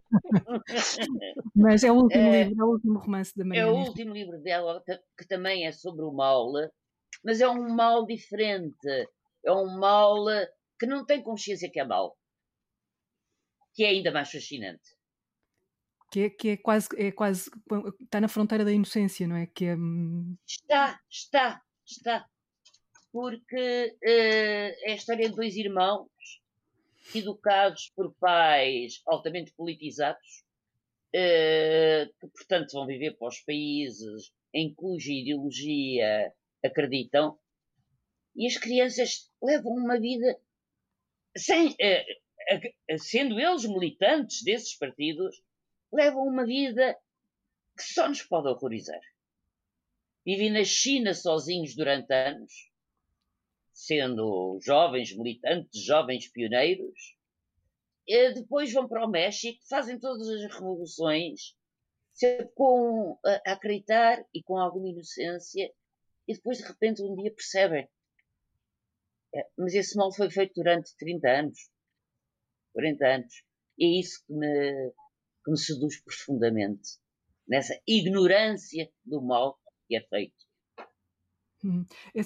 mas é o último uh, livro, é o último romance da Mariana. É o último livro dela, que também é sobre o mal, mas é um mal diferente. É um mal que não tem consciência que é mal. Que é ainda mais fascinante que é, que é quase é quase está na fronteira da inocência, não é? Que é... Hum, está, está, está. Porque uh, é a história de dois irmãos educados por pais altamente politizados, uh, que portanto vão viver para os países em cuja ideologia acreditam, e as crianças levam uma vida sem, uh, sendo eles militantes desses partidos, levam uma vida que só nos pode horrorizar. Vivem na China sozinhos durante anos, sendo jovens militantes, jovens pioneiros. E depois vão para o México, fazem todas as revoluções, sempre com a acreditar e com alguma inocência, e depois de repente um dia percebem. É, mas esse mal foi feito durante 30 anos, 40 anos. E é isso que me, que me seduz profundamente nessa ignorância do mal que é feito. Hum.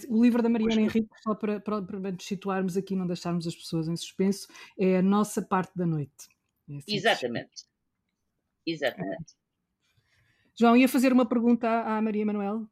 O livro da Mariana Henrique, só para, para, para nos situarmos aqui, não deixarmos as pessoas em suspenso, é a nossa parte da noite. É assim Exatamente. Exatamente. É. João, ia fazer uma pergunta à Maria Manuel?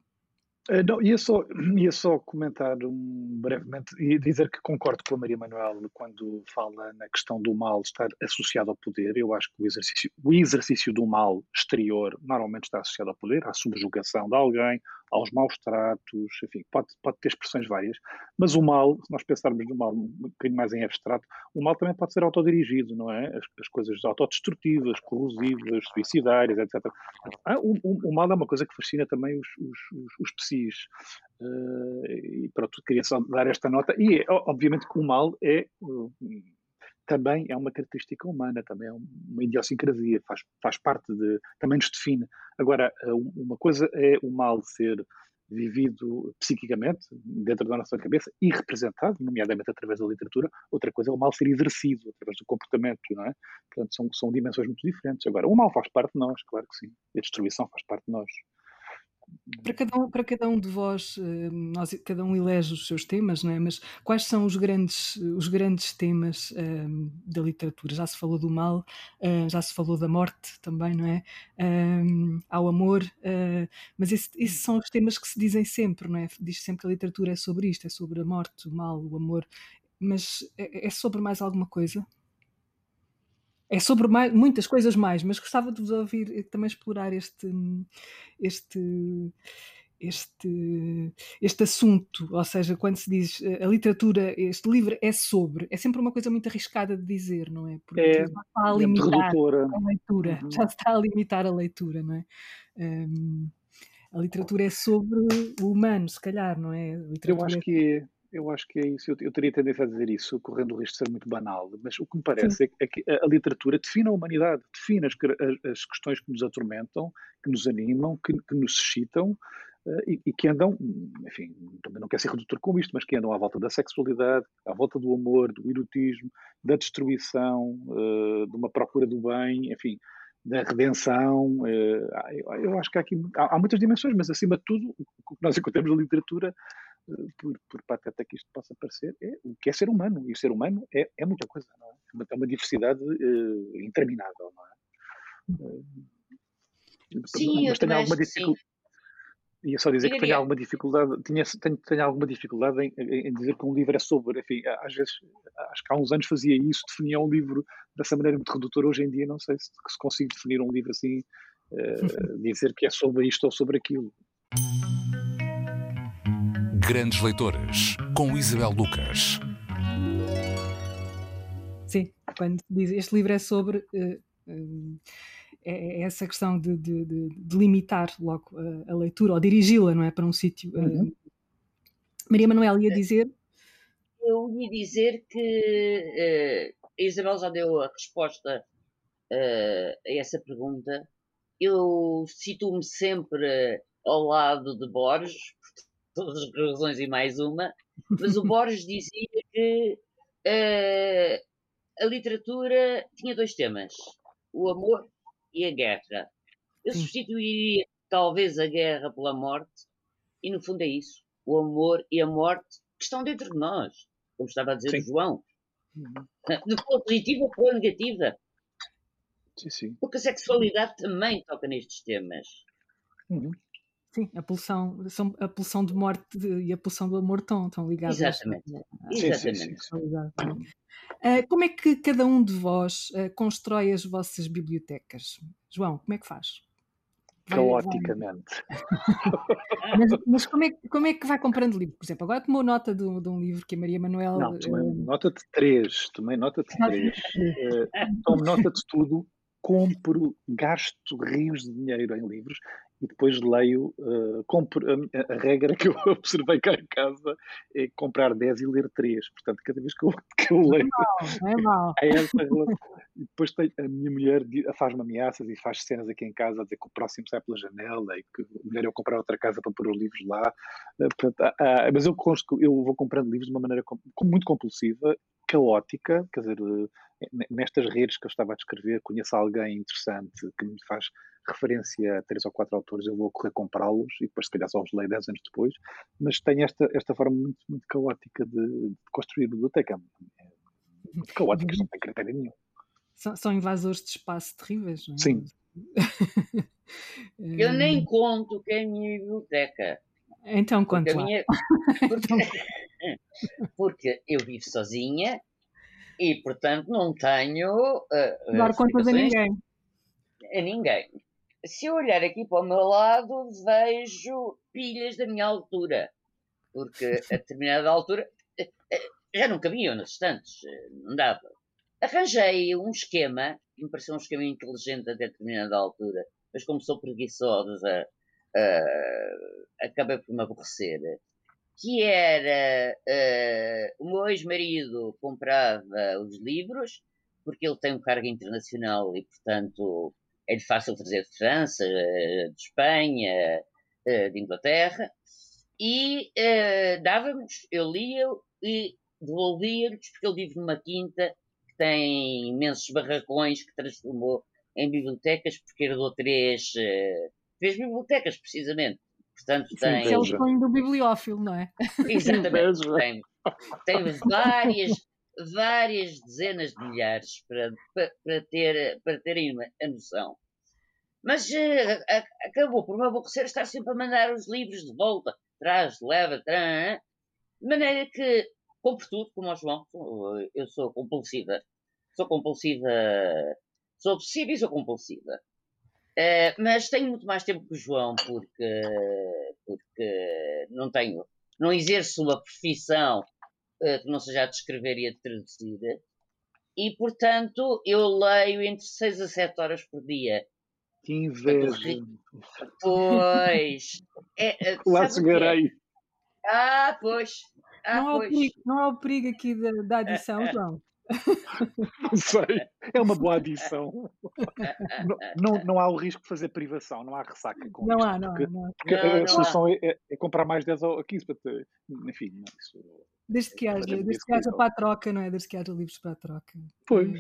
Uh, não, ia só, <clears throat> ia só comentar um, brevemente e dizer que concordo com a Maria Manuel quando fala na questão do mal estar associado ao poder. Eu acho que o exercício, o exercício do mal exterior normalmente está associado ao poder, à subjugação de alguém, aos maus tratos, enfim, pode, pode ter expressões várias, mas o mal, se nós pensarmos no mal um bocadinho mais em abstrato, o mal também pode ser autodirigido, não é? As, as coisas autodestrutivas, corrosivas, suicidárias, etc. Ah, o, o, o, mal é uma coisa que fascina também os, os, os, os psis. Uh, e pronto, queria só dar esta nota. E, obviamente, que o mal é. Uh, também é uma característica humana, também é uma idiosincrasia, faz, faz parte de, também nos define. Agora, eh, uma coisa é o mal ser vivido psiquicamente, dentro da nossa cabeça, e representado, nomeadamente através da literatura, outra coisa é o mal ser exercido através do comportamento, não é? Portanto, são, são dimensões muito diferentes. Agora, o mal faz parte de nós, claro que sim, a destruição faz parte de nós. Para cada, um, para cada um de vós, eh, nós, cada um elege os seus temas, não é? mas quais são os grandes, os grandes temas um, da literatura? Já se falou do mal, uh, já se falou da morte também, não é? Um, ao amor, uh, mas esse, esses são os temas que se dizem sempre, não é? Diz sempre que a literatura é sobre isto, é sobre a morte, o mal, o amor, mas é, é sobre mais alguma coisa? É sobre mais, muitas coisas mais, mas gostava de vos ouvir também explorar este, este, este, este assunto, ou seja, quando se diz a literatura, este livro é sobre, é sempre uma coisa muito arriscada de dizer, não é? Porque é, já está a é limitar a leitura, uhum. já está a limitar a leitura, não é? Um, a literatura é sobre o humano, se calhar, não é? Eu acho que é. Eu acho que é isso. Eu, eu, teria tendência a dizer isso, correndo o risco de ser muito banal, mas o que me parece é, é, que a, a, literatura define a humanidade, define as, as, as, questões que nos atormentam, que nos animam, que, que nos excitam uh, e, e, que andam, enfim, também não quero ser redutor com isto, mas que andam à volta da sexualidade, à volta do amor, do erotismo, da destruição, uh, de uma procura do bem, enfim, da redenção. Uh, eu, eu, acho que há aqui há, há, muitas dimensões, mas acima de tudo, o que nós encontramos na literatura por, por pateta que isto possa parecer, é o que é ser humano. E o ser humano é, é muita coisa, não é? É uma, é uma diversidade uh, interminável, não é? Uh, sim, mas tenho alguma dificuldade. Ia só dizer que tenho alguma dificuldade, tinha, tenho, tenho alguma dificuldade em, em, dizer que um livro é sobre, enfim, às vezes, acho que há uns anos fazia isso, definia um livro dessa maneira muito redutora, hoje em dia não sei se, se consigo definir um livro assim, uh, <laughs> dizer que é sobre isto ou sobre aquilo. Grandes Leitoras, com Isabel Lucas. Sim, quando diz este livro é sobre. Uh, uh, é essa questão de, de, de, de limitar logo a, a leitura ou dirigi-la, não é? Para um sítio. Uhum. Uh, Maria Manuel ia dizer. Eu ia dizer que a Isabel já deu a resposta a essa pergunta. Eu situo-me sempre ao lado de Borges, todas as razões e mais uma, mas o Borges <laughs> dizia que uh, a literatura tinha dois temas: o amor e a guerra. Eu substituiria talvez a guerra pela morte, e no fundo é isso: o amor e a morte que estão dentro de nós, como estava a dizer sim. o João. Uhum. De forma positiva ou pela negativa. Sim, sim. Porque a sexualidade também toca nestes temas. Uhum. Sim, a pulsão, a pulsão de morte e a pulsão do amor estão, estão ligadas. Exatamente. Exatamente. Uh, como é que cada um de vós uh, constrói as vossas bibliotecas? João, como é que faz? Caoticamente. <laughs> mas, mas como, é, como é que vai comprando livros? Por exemplo, agora tomou nota de, de um livro que a Maria Manuel. Não, tomei uh, nota de três. Tomei nota de três. tomo nota de tudo compro, gasto rios de dinheiro em livros e depois leio, uh, a, regra que eu <laughs> observei cá em casa é comprar 10 e ler 3. Portanto, cada vez que eu, <laughs> que eu leio. Não é mal. <laughs> É essa E depois tem, a minha mulher faz-me ameaças e faz cenas aqui em casa a dizer que o próximo sai pela janela e que melhor eu comprar outra casa para pôr os livros lá. Uh, portanto, ah, ah, mas eu, eu vou comprando livros de uma maneira com, muito compulsiva, caótica, quer dizer, eh, nestas redes que eu estava a descrever, conheço alguém interessante que me faz referência a três ou quatro autores, eu vou correr comprá-los e depois, se calhar, só os leio dez anos depois. Mas tenho esta, esta forma muito, muito caótica de, de construir biblioteca. É muito caótica, não tem critério nenhum. São, são invasores de espaço terríveis, não é? Sim. <laughs> eu nem conto que é a minha biblioteca. Então, conta minha... <laughs> porque... <laughs> porque eu vivo sozinha e, portanto, não tenho. Uh, Dar contas a ninguém. A ninguém se eu olhar aqui para o meu lado, vejo pilhas da minha altura. Porque a determinada altura eh, eh, já não cabiam nas estantes, eh, não dava. Arranjei um esquema, que me pareceu um esquema inteligente a determinada altura, mas como sou preguiçosa, uh, acabei por me aborrecer. Que era uh, o meu ex-marido comprava os livros, porque ele tem um cargo internacional e, portanto, é de fácil trazer de França, eh, de Espanha, eh, de Inglaterra, e uh, dávamos, eu lia e devolvia-lhes, porque ele vive numa quinta que tem imensos barracões que transformou em bibliotecas, porque herdou três, três bibliotecas, precisamente. Portanto, tem... é o sonho do bibliófilo, não é? Exatamente. <laughs> tem, tem várias, várias dezenas de milhares para, para, ter, para terem a noção. Mas uh, acabou por me aborrecer estar sempre a mandar os livros de volta, traz, leva, traz, de maneira que compro tudo, como o João, eu sou compulsiva. Sou compulsiva, sou obsessiva e sou compulsiva. Uh, mas tenho muito mais tempo que o João, porque, porque não tenho, não exerço uma profissão que não seja a de escrever e a de traduzir. E, portanto, eu leio entre 6 a 7 horas por dia. Que inveja. Pois. É, <laughs> Lá chegarei. Ah, pois. Ah, não, pois. Há perigo, não há o perigo aqui da, da adição, <laughs> João. Não sei, é uma boa adição. <laughs> Não, não, não, há o risco de fazer privação, não há ressaca com não isto. Há, não, porque, não, porque a solução é, é, é, comprar mais 10 ou 15 para ter. Enfim, não, isso, Desde que haja, desde que haja para a troca, não é? Desde que haja livros para a troca. Pois.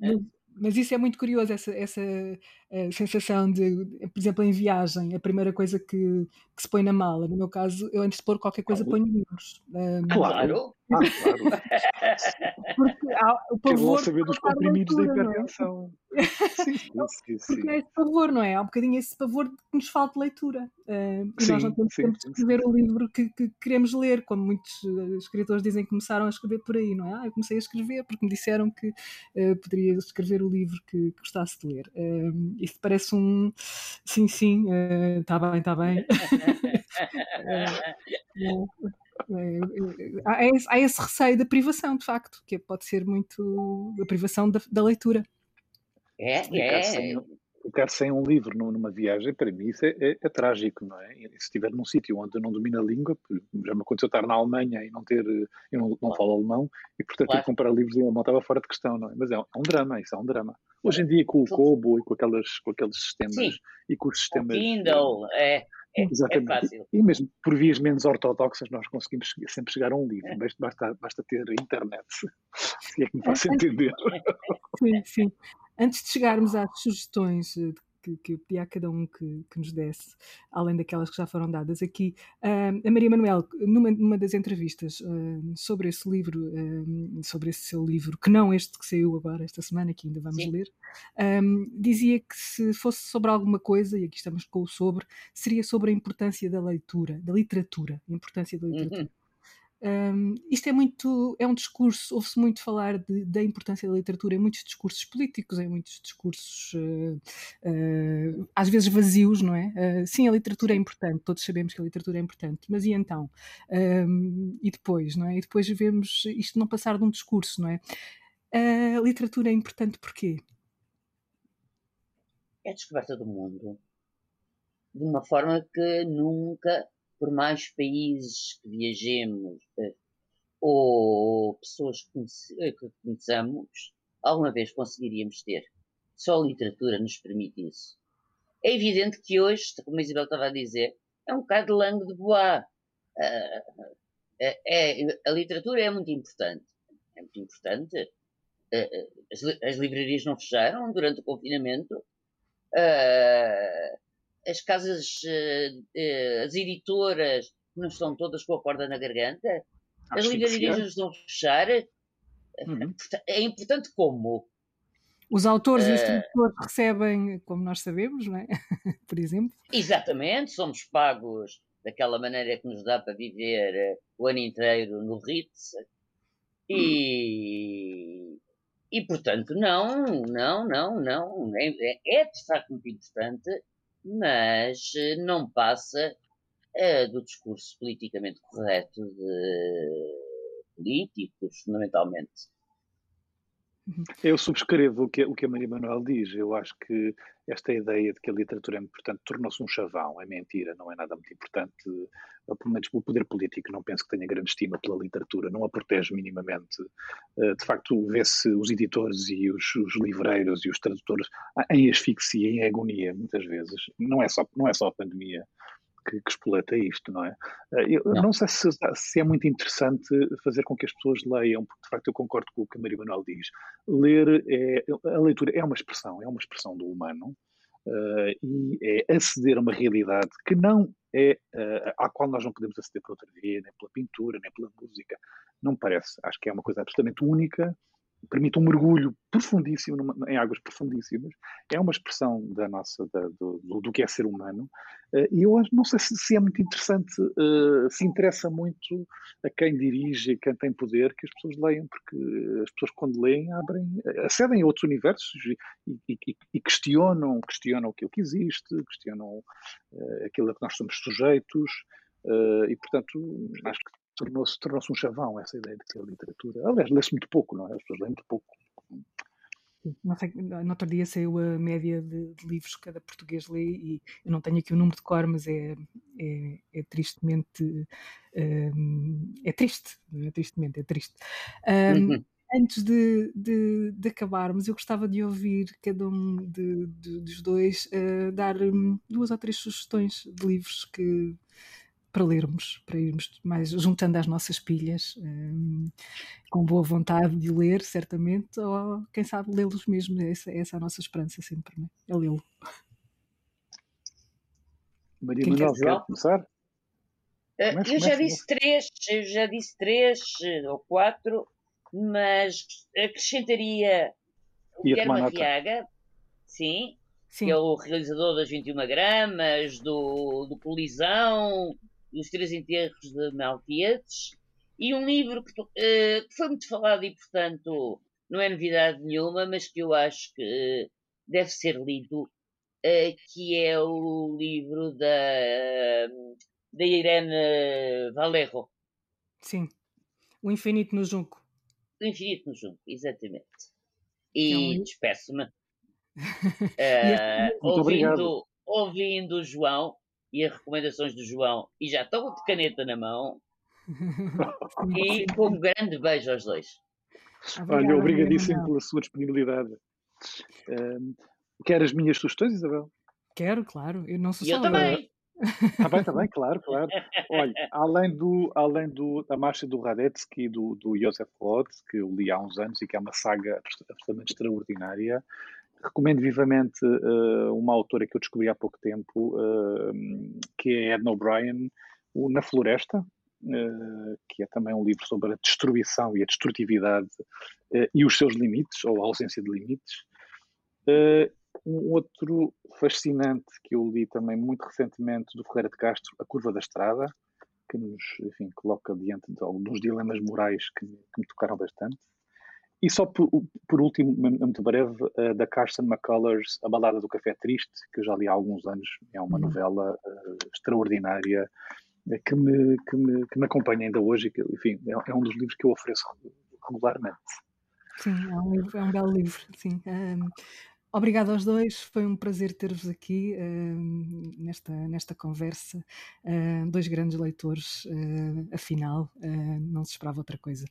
Mas, mas isso é muito curioso, essa, essa uh, sensação de, por exemplo, em viagem, a primeira coisa que, que, se põe na mala. No meu caso, eu antes de pôr qualquer coisa ponho livros. Claro. Ah, claro. <laughs> Porque há o pavor. saber dos comprimidos da é? hipertensão. sim, sim, sim, sim. Porque é esse pavor, não é? Há um bocadinho esse pavor de que nos falta leitura. Uh, sim, nós não temos sim, tempo de escrever o livro que, que, queremos ler, como muitos uh, escritores dizem que começaram a escrever por aí, não é? Ah, eu comecei a escrever porque me disseram que uh, poderia escrever o livro que, que gostasse de ler. Uh, isso parece um sim, sim, está bem, está bem. <laughs> <laughs> há, há esse receio da privação, de facto, que pode ser muito a privação da, da leitura. É, é. Ficar sem um livro numa viagem, para mim, isso é, é, é trágico, não é? Se estiver num sítio onde eu não domino a língua, já me aconteceu estar na Alemanha e não ter, eu não, não falo alemão, e portanto claro. ter que comprar livros e alemão estava fora de questão, não é? Mas é um, é um drama, isso é um drama. Hoje em dia, com o Kobo e com, aquelas, com aqueles sistemas, Sim. e com os sistemas. O Kindle, é. É, é, Exatamente. É fácil. E mesmo por vias menos ortodoxas nós conseguimos sempre chegar a um livro, é. basta, basta ter internet, <laughs> se é que me faço entender. Sim, sim. Antes de chegarmos às sugestões eh, que, que eu pedi a cada um que, que, nos desse, além daquelas que já foram dadas aqui. Uh, a Maria Manuel, numa, numa das entrevistas uh, sobre esse livro, uh, sobre esse seu livro, que não este que saiu agora esta semana, que ainda vamos Sim. ler, dizia que se fosse sobre alguma coisa, e aqui estamos com o sobre, seria sobre a importância da leitura, da literatura, a importância da literatura. Uhum. Um, isto é muito, é um discurso, ouve-se muito falar de, da importância da literatura em muitos discursos políticos, em muitos discursos uh, uh, às vezes vazios, não é? Uh, sim, a literatura é importante, todos sabemos que a literatura é importante, mas e então? Um, e depois, não é? E depois vemos isto não passar de um discurso, não é? A literatura é importante porquê? É a descoberta do mundo de uma forma que nunca por mais países que viajemos eh, ou pessoas que, eh, conheçamos, alguma vez conseguiríamos ter. Só a literatura nos permite isso. É evidente que hoje, como a Isabel estava a dizer, é um bocado de langue de bois. Uh, é, a literatura é muito importante. É muito importante. As, as, livrarias não fecharam durante o confinamento. Uh, as casas, uh, as editoras não estão todas com a corda na garganta, Acho as livrarias não estão a fechar. Uhum. É importante como? Os autores uh, e os eh, tradutores recebem, como nós sabemos, não é? <laughs> por exemplo. Exatamente, somos pagos daquela maneira que nos dá para viver o ano inteiro no Ritz. E, e portanto, não, não, não, não. É, é de facto muito importante mas eh, não passa é, do discurso politicamente correto de políticos, fundamentalmente. Eu subscrevo o que, o que a Maria Manuel diz. Eu acho que esta ideia de que a literatura importante tornou-se um chavão. É mentira, não é nada muito importante. Pelo menos o poder político não penso que tenha grande estima pela literatura, não a protege minimamente. Eh, de facto, vê-se os editores e os, os, livreiros e os tradutores em asfixia, em agonia, muitas vezes. Não é só, não é só a pandemia que, que espoleta isto, não é? Eh, eu não, não sei se, se, é muito interessante fazer com que as pessoas leiam, porque de facto eu concordo com o que a Maria Manuel diz. Ler, é, a leitura é uma expressão, é uma expressão do humano. Uh, e é aceder a uma realidade que não é uh, à qual nós não podemos aceder por outra via, nem pela pintura, nem pela música. Não me parece. Acho que é uma coisa absolutamente única permite um mergulho profundíssimo numa, em águas profundíssimas, é uma expressão da nossa da, do, do, que é ser humano. Uh, e eu não sei se, se é muito interessante, uh, se interessa muito a quem dirige e quem tem poder que as pessoas leiam, porque as pessoas quando leem abrem, acedem a outros universos e, e, e questionam, questionam aquilo que existe, questionam uh, aquilo a que nós somos sujeitos e portanto acho que tornou-se tornou um chavão essa ideia de que a literatura. Aliás, lê-se muito pouco, não é? As pessoas leem muito pouco. Não sei, no outro dia saiu a média de, de, livros que cada português lê e eu não tenho aqui o número de cor, mas é, é, é tristemente um, é triste, é tristemente, é triste. Um, uhum. Antes de, de, de, acabarmos, eu gostava de ouvir cada um de, dos dois uh, dar um, duas ou três sugestões de livros que para lermos, para irmos mais juntando as nossas pilhas, um, com boa vontade de ler, certamente, ou quem sabe lê-los mesmo. Essa, essa é a nossa esperança sempre, né? é lê-lo. Maria quem Manuel, quer, começar? Uh, eu já disse três, eu já disse três eh, ou quatro, mas acrescentaria o Guilherme Arriaga, sim, sim, que é o realizador das 21 gramas, do, do Colisão, os Três Enterros de Maltietes, e um livro que, uh, que, foi muito falado e, portanto, não é novidade nenhuma, mas que eu acho que uh, deve ser lido, uh, que é o livro da, da Irene Valerro. Sim, O Infinito no Junco. O Infinito no Junco, exatamente. E é um... despeço-me. <laughs> ouvindo, ouvindo o João, e as recomendações do João e já estou de caneta na mão. <laughs> e com um grande beijo aos dois. Obrigada, Olha, obrigadíssimo pela sua disponibilidade. Um, quer as minhas sugestões, Isabel? Quero, claro. Eu não sou e eu também. Está <laughs> bem, está bem, claro, claro. <laughs> Olha, além, do, além do, da marcha do Radetzky e do, do Josef Roth, que eu li há uns anos e que é uma saga absolutamente extraordinária, Recomendo vivamente uh, uma autora que eu descobri há pouco tempo, uh, que é Edna O'Brien, o Na Floresta, uh, que é também um livro sobre a destruição e a destrutividade e os seus limites, ou a ausência de limites. um outro fascinante que eu li também muito recentemente, do Ferreira de Castro, A Curva da Estrada, que nos enfim, coloca diante de alguns dilemas morais que, que me tocaram bastante. E só por, por último, muito breve, uh, da Carson McCullers, A Balada do Café Triste, que eu já li há alguns anos. É uma uhum. novela uh, extraordinária uh, que, me, que, me, que me acompanha ainda hoje. Que, enfim, é, é, um dos livros que eu ofereço regularmente. Sim, é um, livro, é um belo livro. Sim. Um, Obrigado aos dois, foi um prazer ter-vos aqui uh, nesta, nesta conversa. Uh, dois grandes leitores, afinal, não se esperava outra coisa.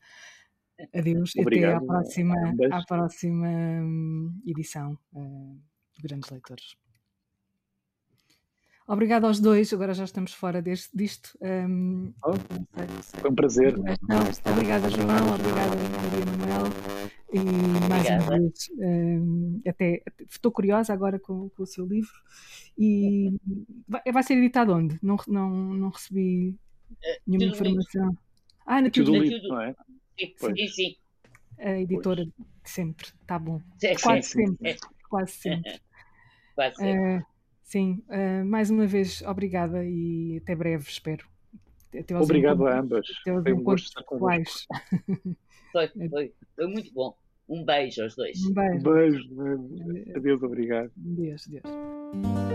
Adeus Obrigado. até à próxima, à próxima hum, edição uh, de Grandes Leitores. Obrigado aos dois, agora já estamos fora deste, disto. Um, oh, sei, sei. Foi um prazer. Não, obrigada, João, obrigada, Maria Manuel. E mais uma vez, um, até, estou curiosa agora com, com, o seu livro. E vai, vai ser editado onde? Não, não, não recebi eh, nenhuma informação. Ah, na Tudo não é? Sim, sim. A editora pois. de sempre, tá bom. É, quase, sim, sempre, é. quase sempre. quase sempre. Uh, sim, uh, mais uma vez, obrigada e até breve, espero. Até Obrigado a ambas. Foi um gosto estar convosco. Foi, <laughs> foi, foi muito bom. Um beijo aos dois. Um beijo. beijo. Adeus, obrigado. Adeus, adeus.